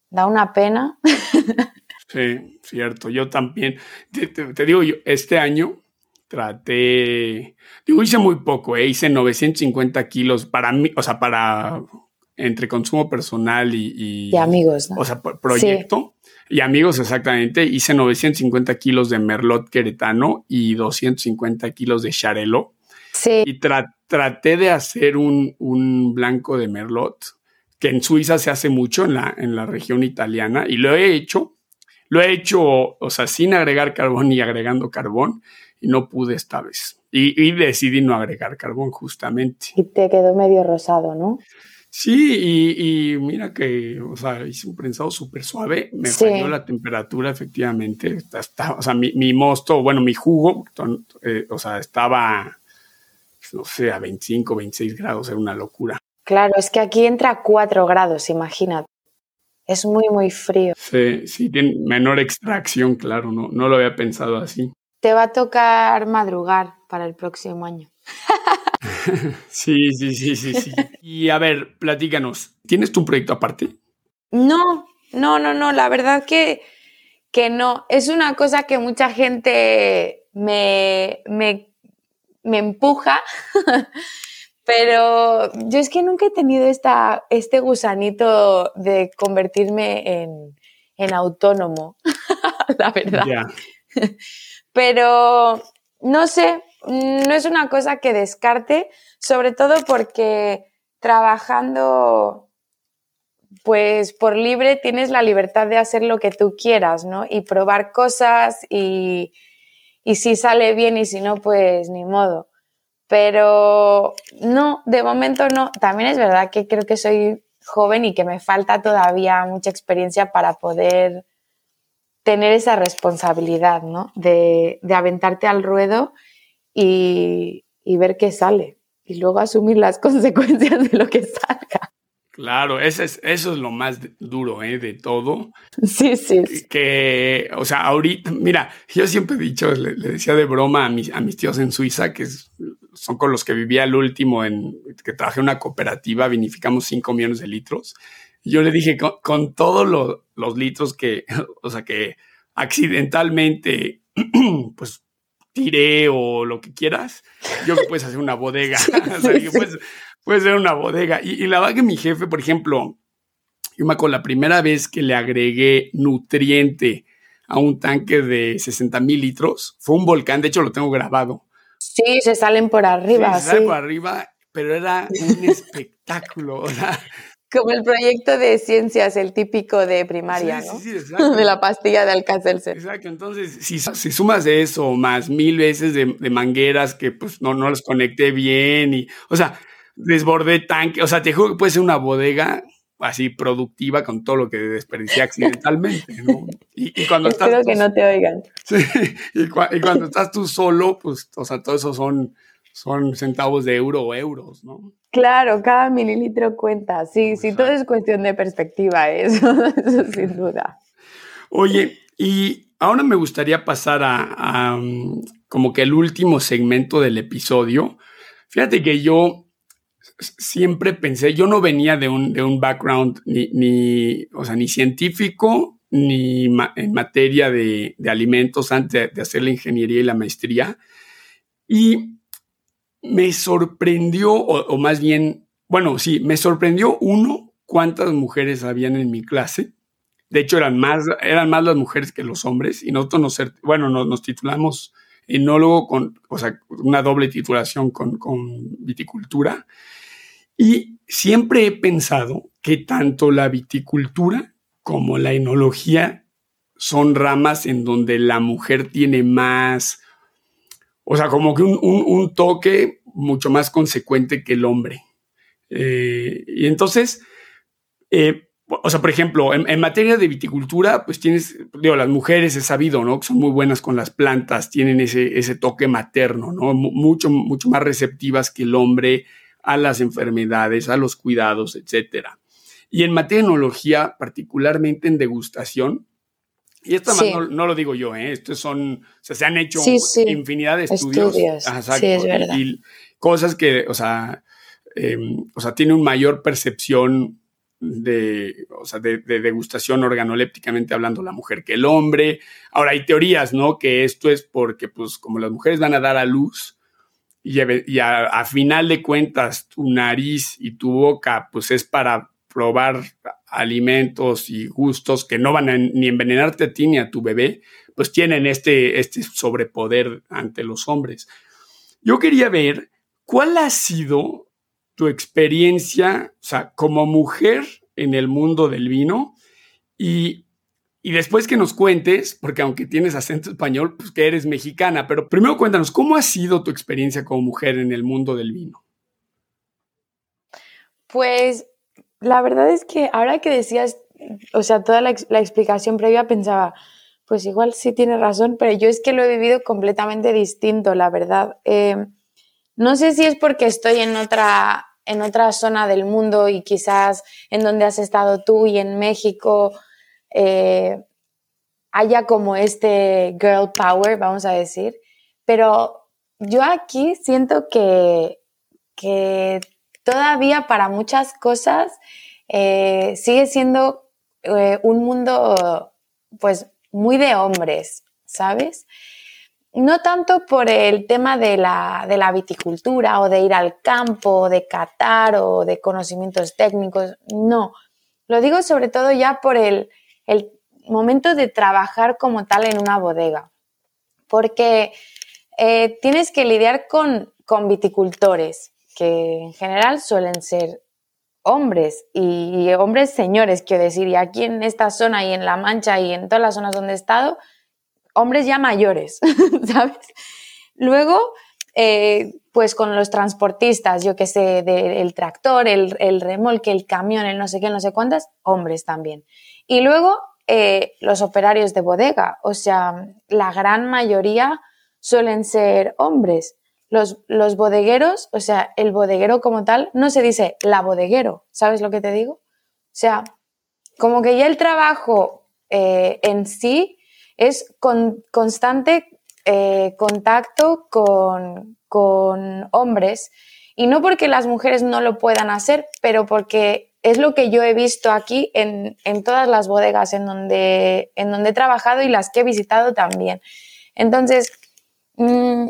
[SPEAKER 2] da una pena.
[SPEAKER 1] Sí, cierto. Yo también. te digo, yo, este año traté, digo, hice muy poco, ¿eh? hice 950 kilos para mí, o sea, para entre consumo personal y...
[SPEAKER 2] y, amigos, ¿no?
[SPEAKER 1] O sea, proyecto. Y amigos, exactamente. Hice 950 kilos de merlot queretano y 250 kilos de charelo.
[SPEAKER 2] Sí.
[SPEAKER 1] Y traté de hacer un, un, blanco de merlot, que en Suiza se hace mucho, en la, en la región italiana, y lo he hecho. Lo he hecho, o sea, sin agregar carbón y agregando carbón no pude esta vez. Y, decidí no agregar carbón justamente.
[SPEAKER 2] Y te quedó medio rosado, ¿no?
[SPEAKER 1] Sí, y, mira que, o sea, hice un prensado súper suave, me falló la temperatura efectivamente, o sea, mi, mosto, bueno, mi jugo, eh, o sea, estaba, no sé, a 25, 26 grados, era una locura.
[SPEAKER 2] Claro, es que aquí entra a 4 grados, imagínate. Es muy, muy frío.
[SPEAKER 1] Sí, sí, tiene menor extracción, claro, no, no lo había pensado así.
[SPEAKER 2] Te va a tocar madrugar para el próximo año.
[SPEAKER 1] sí, sí, sí, sí, sí. Y a ver, platícanos, ¿tienes tu proyecto aparte?
[SPEAKER 2] No, no, no, no, la verdad que, que no. Es una cosa que mucha gente me, me, me empuja, pero yo es que nunca he tenido esta, este gusanito de convertirme en, en autónomo, la verdad. Pero no sé, no es una cosa que descarte, sobre todo porque trabajando pues por libre tienes la libertad de hacer lo que tú quieras, ¿no? Y probar cosas y, y si sale bien y si no, pues ni modo. Pero no, de momento no. También es verdad que creo que soy joven y que me falta todavía mucha experiencia para poder tener esa responsabilidad, ¿no? De, aventarte al ruedo y, ver qué sale y luego asumir las consecuencias de lo que salga.
[SPEAKER 1] Claro, eso es, eso es lo más duro ¿eh? de todo.
[SPEAKER 2] Sí, sí,
[SPEAKER 1] Que, o sea, ahorita, mira, yo siempre he dicho, le, decía de broma a mis, a mis tíos en Suiza, que son con los que vivía el último, en que trabajé en una cooperativa, vinificamos 5 millones de litros. Yo le dije, con, todos los litros que, o sea, que accidentalmente, pues tiré o lo que quieras, yo que puedes hacer una bodega. o sea, puedes, hacer una bodega. Y, la verdad que mi jefe, por ejemplo, yo me acuerdo la primera vez que le agregué nutriente a un tanque de 60 mil litros, fue un volcán, de hecho lo tengo grabado.
[SPEAKER 2] Sí, se salen por arriba.
[SPEAKER 1] Sí, se salen por arriba, pero era un espectáculo. O sea,
[SPEAKER 2] como el proyecto de ciencias, el típico de primaria, ¿no? Sí, sí, exacto. De la pastilla de Alka-Seltzer.
[SPEAKER 1] Exacto, entonces si, si, sumas de eso más mil veces de, mangueras que pues no, no los conecté bien y, o sea, desbordé tanque, o sea, te juro que puede ser una bodega así productiva con todo lo que desperdicié accidentalmente, ¿no?
[SPEAKER 2] Y, cuando Espero que no te oigan.
[SPEAKER 1] Sí, y, y cuando estás tú solo, pues, o sea, todo eso son son centavos de euro o euros, ¿no?
[SPEAKER 2] Claro, cada mililitro cuenta. Sí, sí, todo es cuestión de perspectiva, eso, sin duda.
[SPEAKER 1] Oye, y ahora me gustaría pasar a, um, como que el último segmento del episodio. Fíjate que yo siempre pensé, yo no venía de un, de un background ni, ni, o sea, ni científico ni en materia de, alimentos antes de hacer la ingeniería y la maestría. Y me sorprendió, o, más bien, bueno, sí, me sorprendió uno, cuántas mujeres habían en mi clase. De hecho, eran más, eran más las mujeres que los hombres y nosotros nos, bueno, nos, titulamos enólogo con, o sea, una doble titulación con, con viticultura. Y siempre he pensado que tanto la viticultura como la enología son ramas en donde la mujer tiene más, o sea, como que un, toque mucho más consecuente que el hombre. Eh, y entonces, eh, o sea, por ejemplo, en, materia de viticultura, pues tienes, digo, las mujeres es sabido, ¿no? Que son muy buenas con las plantas, tienen ese, ese toque materno, ¿no? Mucho, mucho más receptivas que el hombre a las enfermedades, a los cuidados, etcétera. Y en materia de enología, particularmente en degustación, y esto no, lo digo yo, ¿eh? Estos son, se han hecho infinidad de estudios.
[SPEAKER 2] sí, es verdad.
[SPEAKER 1] Y, cosas que, o sea, em, o sea, tiene una mayor percepción de, o sea, de, degustación organolépticamente hablando la mujer que el hombre. Ahora hay teorías, ¿no? Que esto es porque, pues, como las mujeres van a dar a luz, y, a, final de cuentas tu nariz y tu boca pues es para probar alimentos y gustos que no van a ni envenenarte a ti ni a tu bebé, pues tienen este, este sobrepoder ante los hombres. Yo quería ver cuál ha sido tu experiencia, o sea, como mujer en el mundo del vino y y después que nos cuentes, porque aunque tienes acento español, pues que eres mexicana, pero primero cuéntanos, ¿cómo ha sido tu experiencia como mujer en el mundo del vino?
[SPEAKER 2] Pues la verdad es que ahora que decías, o sea, toda la, explicación previa pensaba, pues igual sí tienes razón, pero yo es que lo he vivido completamente distinto, la verdad. Eh, no sé si es porque estoy en otra, en otra zona del mundo y quizás en donde has estado tú y en México eh, haya como este girl power, vamos a decir. Pero yo aquí siento que, que todavía para muchas cosas eh, sigue siendo eh, un mundo pues muy de hombres, ¿sabes? No tanto por el tema de la, de la viticultura o de ir al campo, de catar o de conocimientos técnicos, no. Lo digo sobre todo ya por el, el momento de trabajar como tal en una bodega, porque eh, tienes que lidiar con, con viticultores, que en general suelen ser hombres y, hombres señores, quiero decir, y aquí en esta zona y en La Mancha y en todas las zonas donde he estado, hombres ya mayores, ¿sabes? Luego, eh, pues con los transportistas, yo que sé, tractor, el, el, remolque, el camión, el no sé qué, no sé cuántas, hombres también. Y luego eh, los operarios de bodega, o sea, la gran mayoría suelen ser hombres. Los, los, bodegueros, o sea, el bodeguero como tal, no se dice la bodeguero, ¿sabes lo que te digo? O sea, como que ya el trabajo eh, en sí es con constante eh, contacto con, con hombres y no porque las mujeres no lo puedan hacer, pero porque es lo que yo he visto aquí en, todas las bodegas en donde, en donde he trabajado y las que he visitado también. Entonces, mm,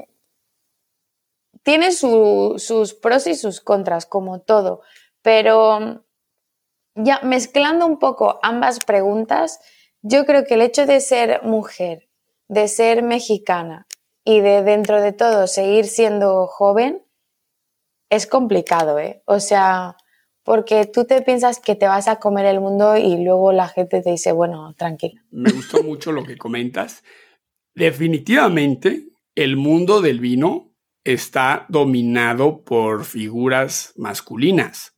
[SPEAKER 2] tiene sus pros y sus contras, como todo, pero ya mezclando un poco ambas preguntas, yo creo que el hecho de ser mujer, de ser mexicana y de dentro de todo seguir siendo joven, es complicado, ¿eh? O sea, porque tú te piensas que te vas a comer el mundo y luego la gente te dice, bueno, tranquilo.
[SPEAKER 1] Me gustó mucho lo que comentas. Definitivamente, el mundo del vino está dominado por figuras masculinas.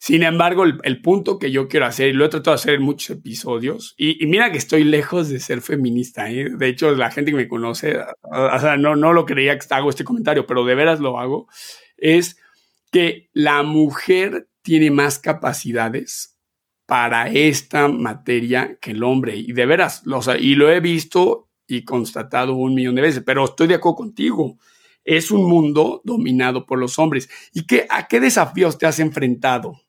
[SPEAKER 1] Sin embargo, el, punto que yo quiero hacer, y lo he tratado de hacer en muchos episodios, y, mira que estoy lejos de ser feminista, ¿eh? de hecho la gente que me conoce, no, no lo creía que hago este comentario, pero de veras lo hago, es que la mujer tiene más capacidades para esta materia que el hombre. Y de veras, y lo he visto y constatado un millón de veces, pero estoy de acuerdo contigo. Es un mundo dominado por los hombres. ¿Y qué, a qué desafíos te has enfrentado?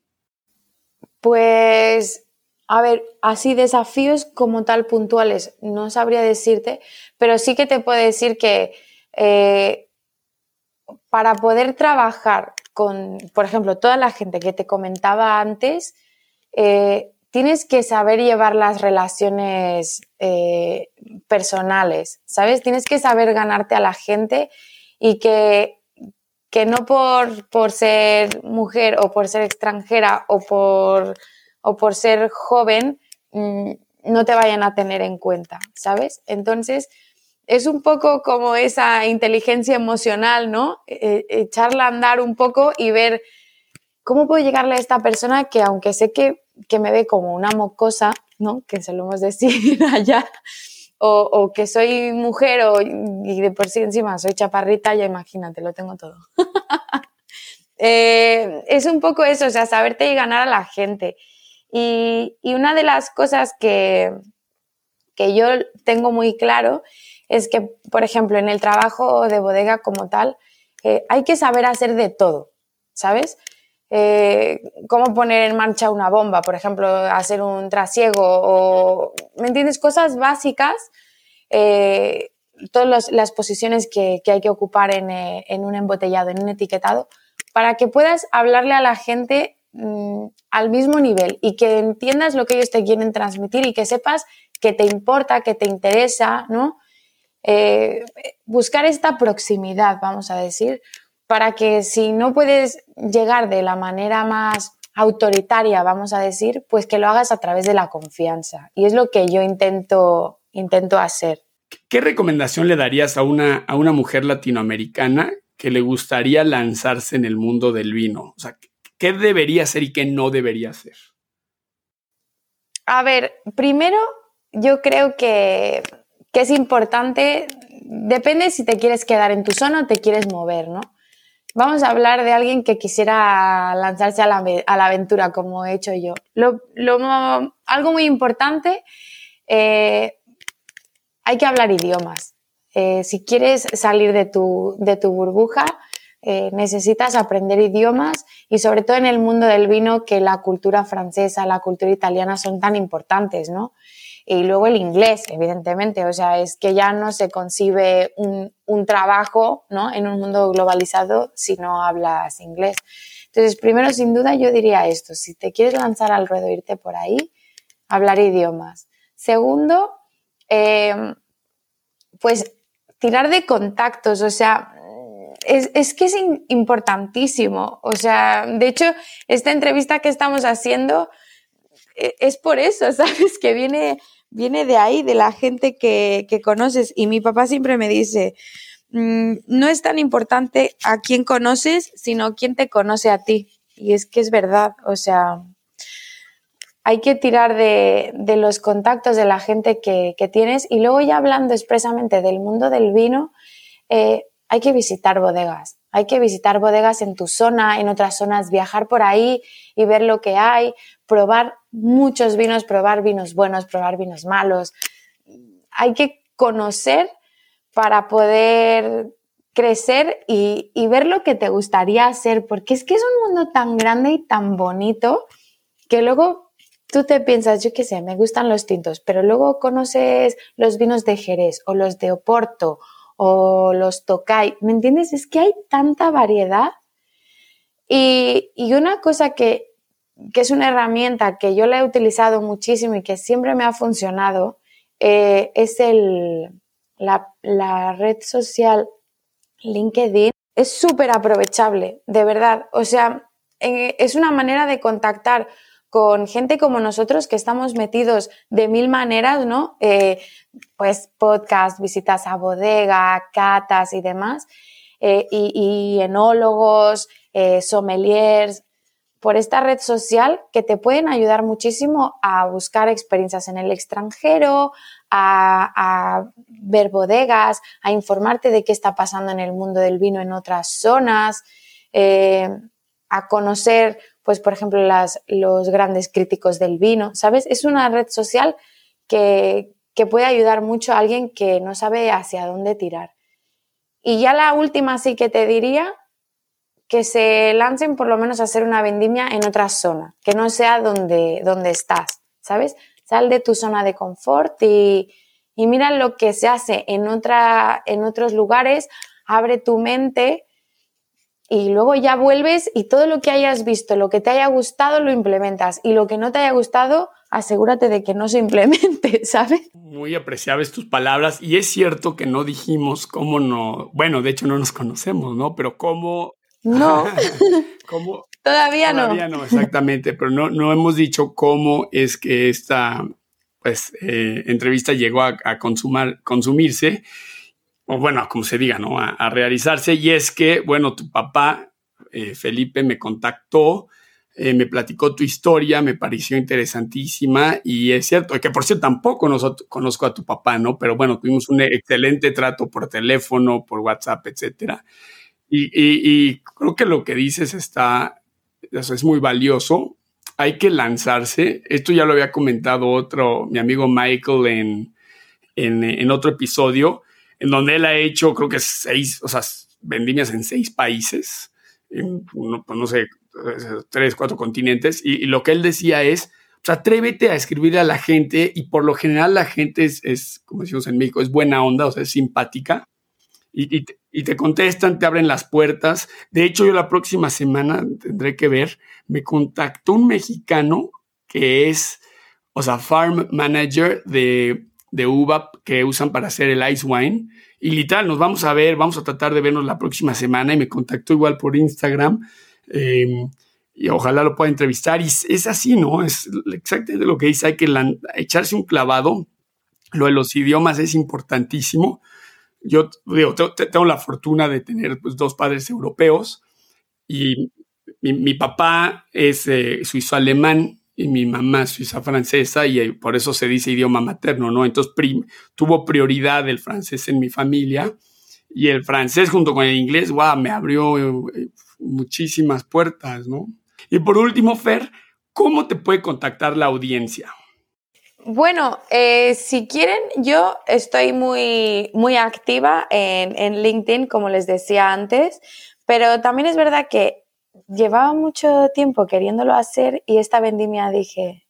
[SPEAKER 2] Pues a ver, así desafíos como tal puntuales, no sabría decirte, pero sí que te puedo decir que eh, para poder trabajar con, por ejemplo, toda la gente que te comentaba antes, eh, tienes que saber llevar las relaciones eh, personales, ¿sabes? Tienes que saber ganarte a la gente y que, que no por, por ser mujer o por ser extranjera o por, o por ser joven mm, no te vayan a tener en cuenta, ¿sabes? Entonces, es un poco como esa inteligencia emocional, ¿no? E, e, echarla a andar un poco y ver cómo puedo llegarle a esta persona que aunque sé que que me ve como una mocosa, ¿no? Que solemos decir allá, o, o que soy mujer o, y de por sí encima soy chaparrita, ya imagínate, lo tengo todo. eh, es un poco eso, o sea, saberte y ganar a la gente. Y, y una de las cosas que, que yo tengo muy claro es que, por ejemplo, en el trabajo de bodega como tal, eh, hay que saber hacer de todo, ¿sabes? Eh, cómo poner en marcha una bomba, por ejemplo, hacer un trasiego o, ¿me entiendes? Cosas básicas, eh, todas las posiciones que, hay que ocupar eh, en, un embotellado, en un etiquetado, para que puedas hablarle a la gente mm, al mismo nivel y que entiendas lo que ellos te quieren transmitir y que sepas que te importa, que te interesa, ¿no? buscar esta proximidad, vamos a decir, para que si no puedes llegar de la manera más autoritaria, vamos a decir, pues que lo hagas a través de la confianza. Y es lo que yo intento, intento hacer.
[SPEAKER 1] ¿Qué recomendación le darías a una, a una mujer latinoamericana que le gustaría lanzarse en el mundo del vino? O sea, ¿qué debería hacer y qué no debería hacer?
[SPEAKER 2] A ver, primero yo creo que, que es importante, depende si te quieres quedar en tu zona o te quieres mover, ¿no? Vamos a hablar de alguien que quisiera lanzarse a la, aventura, como he hecho yo. Algo muy importante, eh, hay que hablar idiomas. Eh, si quieres salir de tu, de tu burbuja, eh, necesitas aprender idiomas y sobre todo en el mundo del vino que la cultura francesa, la cultura italiana son tan importantes, ¿no? Y luego el inglés, evidentemente, o sea, es que ya no se concibe un, un trabajo ¿no? en un mundo globalizado si no hablas inglés. Entonces, primero, sin duda, yo diría esto, si te quieres lanzar al ruedo, irte por ahí, hablar idiomas. Segundo, eh, pues tirar de contactos, o sea, es, es, que es importantísimo. O sea, de hecho, esta entrevista que estamos haciendo eh, es por eso, ¿sabes? Que viene viene de ahí, de la gente que, que conoces. Y mi papá siempre me dice, mm, no es tan importante a quién conoces, sino quién te conoce a ti. Y es que es verdad, o sea, hay que tirar de, de los contactos de la gente que, que, tienes y luego ya hablando expresamente del mundo del vino, eh, hay que visitar bodegas. Hay que visitar bodegas en tu zona, en otras zonas, viajar por ahí y ver lo que hay, probar muchos vinos, probar vinos buenos, probar vinos malos. Hay que conocer para poder crecer y, ver lo que te gustaría hacer, porque es que es un mundo tan grande y tan bonito que luego tú te piensas, yo qué sé, me gustan los tintos, pero luego conoces los vinos de Jerez o los de Oporto o los Tokai, ¿me entiendes? Es que hay tanta variedad. Y, y una cosa que que es una herramienta que yo la he utilizado muchísimo y que siempre me ha funcionado, eh, es el, la, la, red social LinkedIn. Es súper aprovechable, de verdad. O sea, eh, es una manera de contactar con gente como nosotros que estamos metidos de mil maneras, ¿no? Eh, pues podcast, visitas a bodega, catas y demás, y, y, enólogos, sommeliers, por esta red social que te pueden ayudar muchísimo a buscar experiencias en el extranjero, a, ver bodegas, a informarte de qué está pasando en el mundo del vino en otras zonas, eh, a conocer, pues, por ejemplo, las, los grandes críticos del vino, ¿sabes? Es una red social que, que puede ayudar mucho a alguien que no sabe hacia dónde tirar. Y ya la última sí que te diría que se lancen por lo menos a hacer una vendimia en otra zona, que no sea donde, donde estás, ¿sabes? Sal de tu zona de confort y, y mira lo que se hace en, otra, en otros lugares, abre tu mente y luego ya vuelves y todo lo que hayas visto, lo que te haya gustado, lo implementas y lo que no te haya gustado, asegúrate de que no se implemente, ¿sabes?
[SPEAKER 1] Muy apreciables tus palabras y es cierto que no dijimos cómo no, bueno, de hecho no nos conocemos, ¿no? Pero cómo...
[SPEAKER 2] No.
[SPEAKER 1] ¿Cómo?
[SPEAKER 2] Todavía, no.
[SPEAKER 1] Todavía no, exactamente, pero no, no hemos dicho cómo es que esta pues, eh, entrevista llegó a, consumar, consumirse o bueno, como se diga, ¿no? A, realizarse. Y es que, bueno, tu papá, eh, Felipe, me contactó, eh, me platicó tu historia, me pareció interesantísima y es cierto, que por cierto tampoco nosotros, conozco a tu papá, ¿no? Pero bueno, tuvimos un excelente trato por teléfono, por WhatsApp, etcétera. Y, creo que lo que dices está, es muy valioso. Hay que lanzarse. Esto ya lo había comentado otro, mi amigo Michael en, en, en otro episodio en donde él ha hecho, creo que seis, o sea, vendimias en seis países, pues no sé, tres, cuatro continentes, y, lo que él decía es, pues atrévete a escribir a la gente, y por lo general la gente es, como decimos en México, es buena onda, o sea, es simpática, y, y, te, contestan, te abren las puertas. De hecho, yo la próxima semana tendré que ver, me contactó un mexicano que es, o sea, farm manager de de uva que usan para hacer el ice wine. Y literal, nos vamos a ver, vamos a tratar de vernos la próxima semana y me contactó igual por Instagram. Em, y ojalá lo pueda entrevistar. Y es así, ¿no? Es exactamente lo que dice, hay que echarse un clavado. Lo de los idiomas es importantísimo. Yo digo, tengo la fortuna de tener pues, dos padres europeos y mi, papá es eh, suizo-alemán y mi mamá suiza francesa y eh, por eso se dice idioma materno, ¿no? Entonces tuvo prioridad el francés en mi familia y el francés junto con el inglés, wow, me abrió eh, muchísimas puertas, ¿no? Y por último, Fer, ¿cómo te puede contactar la audiencia?
[SPEAKER 2] Bueno, eh, si quieren, yo estoy muy, muy activa en, en LinkedIn, como les decía antes, pero también es verdad que llevaba mucho tiempo queriéndolo hacer y esta vendimia dije,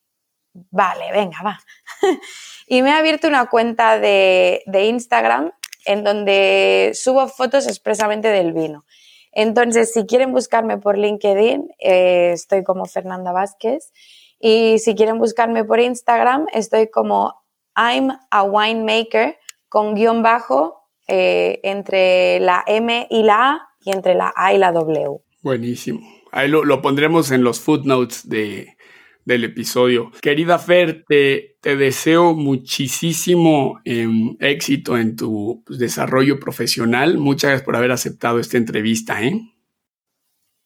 [SPEAKER 2] vale, venga, va. y me he abierto una cuenta de, Instagram en donde subo fotos expresamente del vino. Entonces, si quieren buscarme por LinkedIn, eh, estoy como Fernanda Vázquez. Y si quieren buscarme por Instagram, estoy como I'm a winemaker con guion bajo eh, entre la M y la A y entre la A y la W.
[SPEAKER 1] Buenísimo. Ahí lo, pondremos en los footnotes de, del episodio. Querida Fer, te, deseo muchísimo em, éxito en tu pues, desarrollo profesional. Muchas gracias por haber aceptado esta entrevista. ¿eh?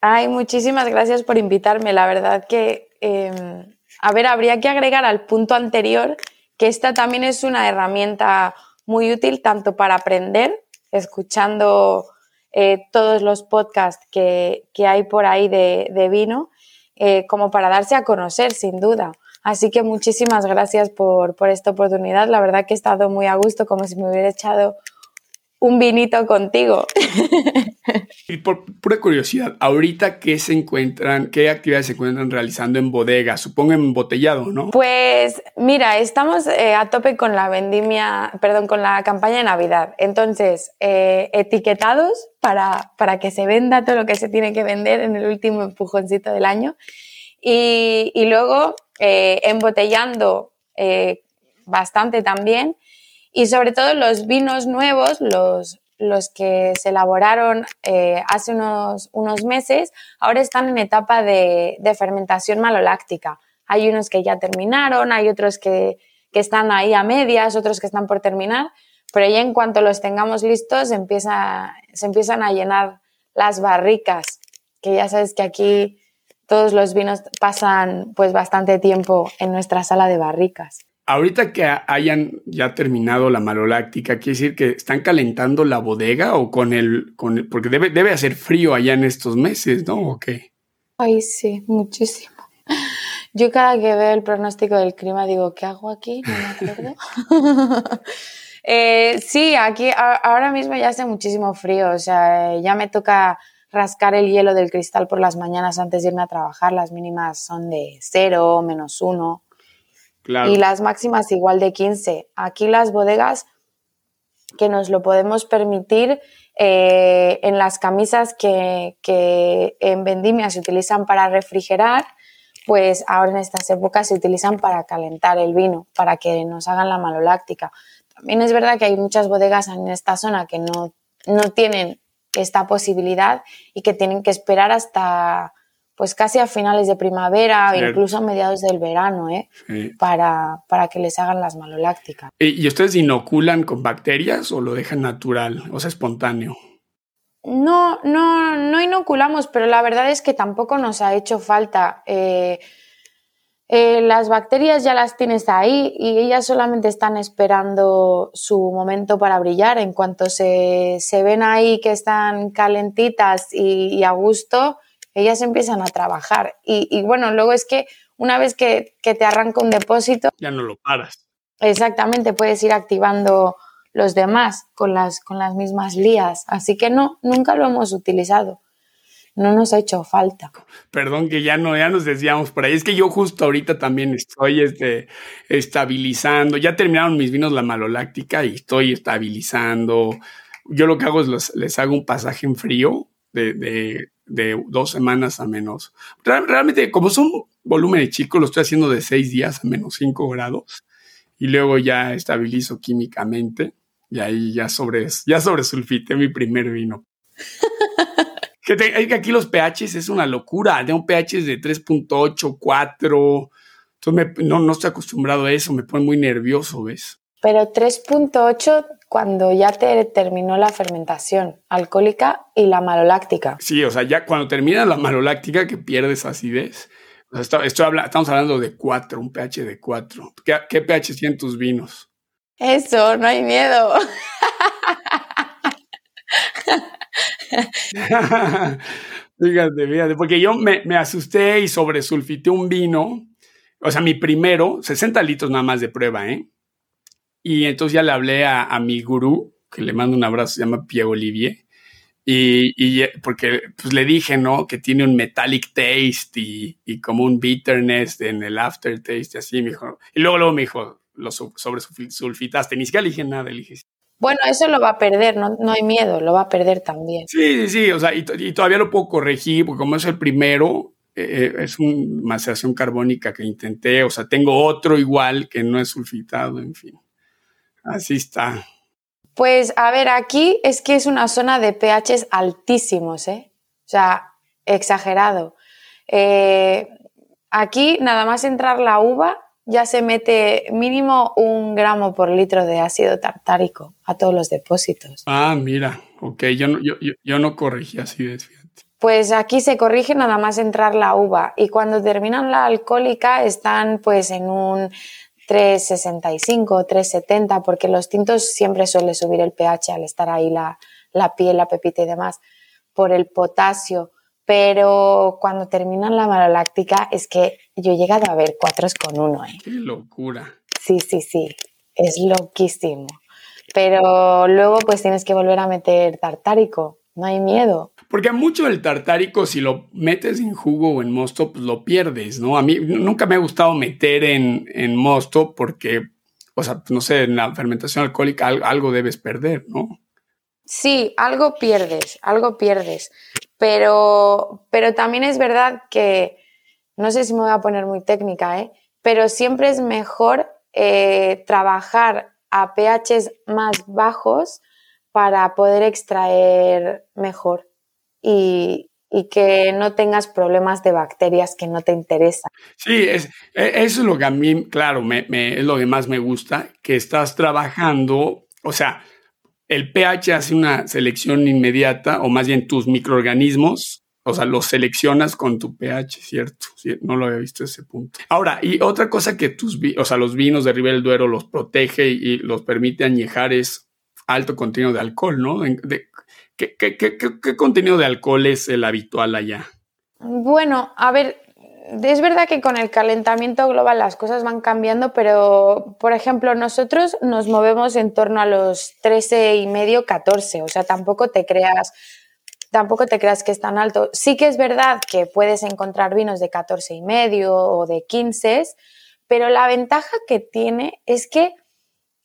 [SPEAKER 2] Ay, muchísimas gracias por invitarme. La verdad que, em, a ver, habría que agregar al punto anterior que esta también es una herramienta muy útil tanto para aprender, escuchando eh, todos los podcasts que, hay por ahí de, vino, eh, como para darse a conocer, sin duda. Así que muchísimas gracias por, por esta oportunidad. La verdad que he estado muy a gusto, como si me hubiera echado un vinito contigo.
[SPEAKER 1] Y por pura curiosidad, ahorita qué se encuentran, qué actividades se encuentran realizando en bodega, supongo embotellado, ¿no?
[SPEAKER 2] Pues mira, estamos eh, a tope con la vendimia, perdón, con la campaña de Navidad. Entonces, eh, etiquetados para, para que se venda todo lo que se tiene que vender en el último empujoncito del año. Y, y luego eh, embotellando bastante también y sobre todo los vinos nuevos, los, los que se elaboraron eh, hace unos, unos, meses, ahora están en etapa de, de, fermentación maloláctica. Hay unos que ya terminaron, hay otros que, que, están ahí a medias, otros que están por terminar, pero ya en cuanto los tengamos listos empieza, se empiezan a llenar las barricas, que ya sabes que aquí todos los vinos pasan pues bastante tiempo en nuestra sala de barricas.
[SPEAKER 1] Ahorita que hayan ya terminado la maloláctica, ¿quiere decir que están calentando la bodega o con el, con porque debe, debe hacer frío allá en estos meses, ¿no? ¿O?
[SPEAKER 2] Ay, sí, muchísimo. Yo cada que veo el pronóstico del clima digo, ¿qué hago aquí? No me acuerdo. Eh, sí, aquí ahora mismo ya hace muchísimo frío, o sea, ya me toca rascar el hielo del cristal por las mañanas antes de irme a trabajar. Las mínimas son de cero, menos uno. Y las máximas igual de 15. Aquí las bodegas que nos lo podemos permitir eh, en las camisas que, que en vendimia se utilizan para refrigerar, pues ahora en estas épocas se utilizan para calentar el vino, para que nos hagan la maloláctica. También es verdad que hay muchas bodegas en esta zona que no, no tienen esta posibilidad y que tienen que esperar hasta pues casi a finales de primavera o incluso a mediados del verano, ¿eh? Para, para, que les hagan las malolácticas.
[SPEAKER 1] ¿Y ustedes inoculan con bacterias o lo dejan natural, o sea, espontáneo?
[SPEAKER 2] No, no, no inoculamos, pero la verdad es que tampoco nos ha hecho falta. Eh, eh, las bacterias ya las tienes ahí y ellas solamente están esperando su momento para brillar. En cuanto se, ven ahí que están calentitas y, a gusto, ellas empiezan a trabajar. Y, bueno, luego es que una vez que, que te arranca un depósito...
[SPEAKER 1] Ya no lo paras.
[SPEAKER 2] Exactamente, puedes ir activando los demás con las, con las mismas lías. Así que no, nunca lo hemos utilizado. No nos ha hecho falta.
[SPEAKER 1] Perdón que ya no, ya nos decíamos por ahí. Es que yo justo ahorita también estoy este, estabilizando. Ya terminaron mis vinos la maloláctica y estoy estabilizando. Yo lo que hago es les hago un pasaje en frío de, de, de dos semanas a menos. Realmente, como son volúmenes chicos, lo estoy haciendo de seis días a menos cinco grados y luego ya estabilizo químicamente y ahí ya sobre, ya sobresulfité mi primer vino. que, que aquí los pHs es una locura. De un pH de 3.8, 4. Entonces no, no estoy acostumbrado a eso, me pone muy nervioso, ¿ves?
[SPEAKER 2] Pero 3.8 cuando ya te terminó la fermentación alcohólica y la maloláctica.
[SPEAKER 1] Sí, o sea, ya cuando termina la maloláctica que pierdes acidez. estamos hablando de 4, un pH de 4. ¿Qué, qué pH tienen tus vinos?
[SPEAKER 2] Eso, no hay miedo.
[SPEAKER 1] fíjate, fíjate, porque yo me, asusté y sobresulfité un vino, o sea, mi primero, 60 litros nada más de prueba, ¿eh? Y entonces ya le hablé a, mi gurú, que le mando un abrazo, se llama Pierre Olivier, y, y, porque pues le dije, ¿no? Que tiene un metallic taste y, y como un bitterness en el aftertaste y así, me dijo. Y luego, luego me dijo, lo sobre sulfitaste. Ni siquiera le dije nada, le dije.
[SPEAKER 2] Bueno, eso lo va a perder, no, no hay miedo, lo va a perder también.
[SPEAKER 1] Sí, sí, sí, o sea, y, todavía lo puedo corregir, porque como es el primero, eh, eh, es una maceración carbónica que intenté, o sea, tengo otro igual que no es sulfitado, en fin. Así está.
[SPEAKER 2] Pues a ver, aquí es que es una zona de pHs altísimos, ¿eh? O sea, exagerado. Eh, aquí nada más entrar la uva ya se mete mínimo un gramo por litro de ácido tartárico a todos los depósitos.
[SPEAKER 1] Ah, mira, ok, yo no, yo, yo, no corregí así de.
[SPEAKER 2] Pues aquí se corrige nada más entrar la uva y cuando terminan la alcohólica están pues en un 365, 370, porque los tintos siempre suele subir el pH al estar ahí la, la piel, la pepita y demás, por el potasio pero cuando terminan la maloláctica es que yo he llegado a ver cuatro con uno. ¿eh?
[SPEAKER 1] ¡Qué locura!
[SPEAKER 2] Sí, sí, sí, es loquísimo. Pero luego pues tienes que volver a meter tartárico, no hay miedo.
[SPEAKER 1] Porque mucho el tartárico, si lo metes en jugo o en mosto, pues lo pierdes, ¿no? A mí nunca me ha gustado meter en, en mosto porque, o sea, no sé, en la fermentación alcohólica algo debes perder, ¿no?
[SPEAKER 2] Sí, algo pierdes, algo pierdes. Pero, pero también es verdad que, no sé si me voy a poner muy técnica, ¿eh? pero siempre es mejor eh, trabajar a pHs más bajos para poder extraer mejor y, que no tengas problemas de bacterias que no te interesan.
[SPEAKER 1] Sí, es, e, eso es lo que a mí, claro, me, me, es lo que más me gusta, que estás trabajando, o sea, el pH hace una selección inmediata, o más bien tus microorganismos, o sea, los seleccionas con tu pH, ¿cierto? no lo había visto ese punto. Ahora, y otra cosa que tus, o sea, los vinos de Ribera del Duero los protege y los permite añejar es alto contenido de alcohol, ¿no? ¿Qué, contenido de alcohol es el habitual allá?
[SPEAKER 2] Bueno, a ver, es verdad que con el calentamiento global las cosas van cambiando, pero por ejemplo, nosotros nos movemos en torno a los 13 y medio, 14, o sea, tampoco te creas tampoco te creas que es tan alto. Sí que es verdad que puedes encontrar vinos de 14 y medio o de 15, pero la ventaja que tiene es que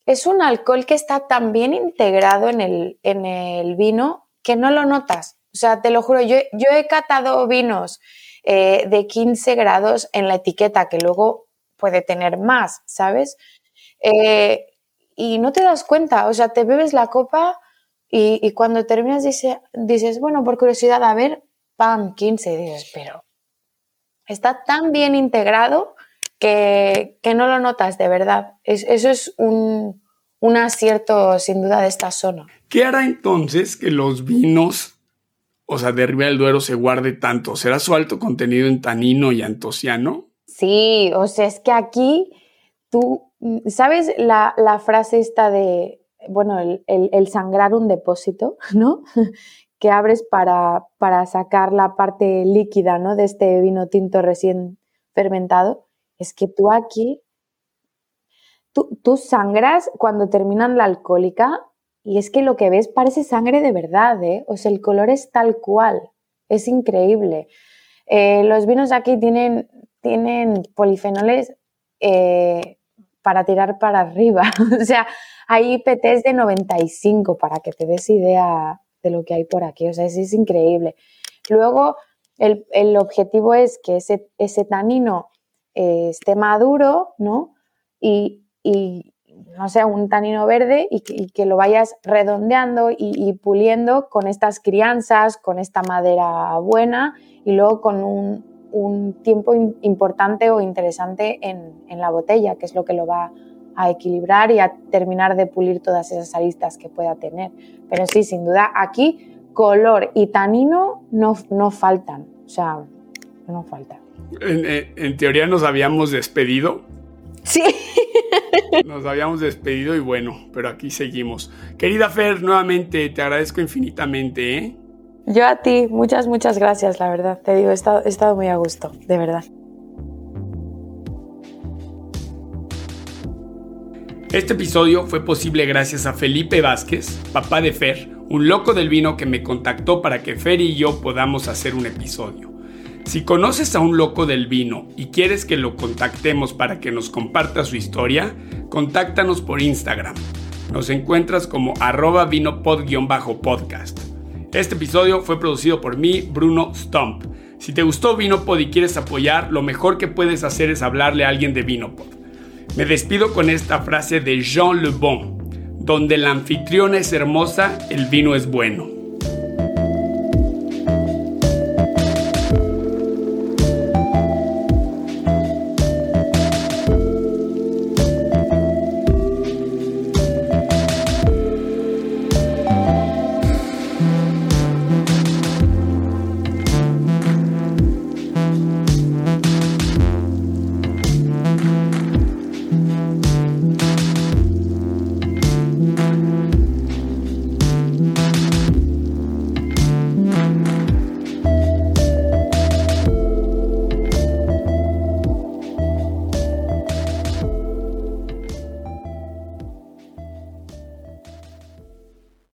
[SPEAKER 2] es un alcohol que está tan bien integrado en el, en el vino que no lo notas. O sea, te lo juro, yo, yo he catado vinos eh, de 15 grados en la etiqueta, que luego puede tener más, ¿sabes? Eh, y no te das cuenta, o sea, te bebes la copa y, cuando terminas dice, dices, bueno, por curiosidad, a ver, pam, 15, dices, pero está tan bien integrado que, no lo notas de verdad. eso es un, un acierto sin duda de esta zona.
[SPEAKER 1] ¿Qué hará entonces que los vinos o sea, de Ribera del Duero se guarde tanto? ¿Será su alto contenido en tanino y antociano?
[SPEAKER 2] Sí, o sea, es que aquí tú, ¿sabes la, frase esta de, bueno, el, sangrar un depósito, ¿no? que abres para, para, sacar la parte líquida, ¿no? De este vino tinto recién fermentado. Es que tú aquí, tú, sangras cuando terminan la alcohólica y es que lo que ves parece sangre de verdad, ¿eh? O sea, el color es tal cual. Es increíble. Eh, los vinos aquí tienen, tienen polifenoles eh, para tirar para arriba. o sea, hay IPTs de 95 para que te des idea de lo que hay por aquí. O sea, es, increíble. Luego, el, objetivo es que ese, ese tanino esté maduro, ¿no? Y, no sé, un tanino verde y que, lo vayas redondeando y, puliendo con estas crianzas, con esta madera buena y luego con un, tiempo importante o interesante en, la botella, que es lo que lo va a equilibrar y a terminar de pulir todas esas aristas que pueda tener. Pero sí, sin duda, aquí color y tanino no, no faltan, o sea, no faltan.
[SPEAKER 1] En, en teoría nos habíamos despedido.
[SPEAKER 2] Sí.
[SPEAKER 1] Nos habíamos despedido y bueno, pero aquí seguimos. Querida Fer, nuevamente te agradezco infinitamente. ¿eh?
[SPEAKER 2] Yo a ti, muchas, muchas gracias, la verdad. Te digo, he estado, he estado muy a gusto, de verdad.
[SPEAKER 1] Este episodio fue posible gracias a Felipe Vázquez, papá de Fer, un loco del vino que me contactó para que Fer y yo podamos hacer un episodio. Si conoces a un loco del vino y quieres que lo contactemos para que nos comparta su historia, contáctanos por Instagram. Nos encuentras como arroba vinopod-podcast. Este episodio fue producido por mí, Bruno Stump. Si te gustó Vinopod y quieres apoyar, lo mejor que puedes hacer es hablarle a alguien de Vinopod. Me despido con esta frase de Jean Le Bon, donde la anfitriona es hermosa, el vino es bueno.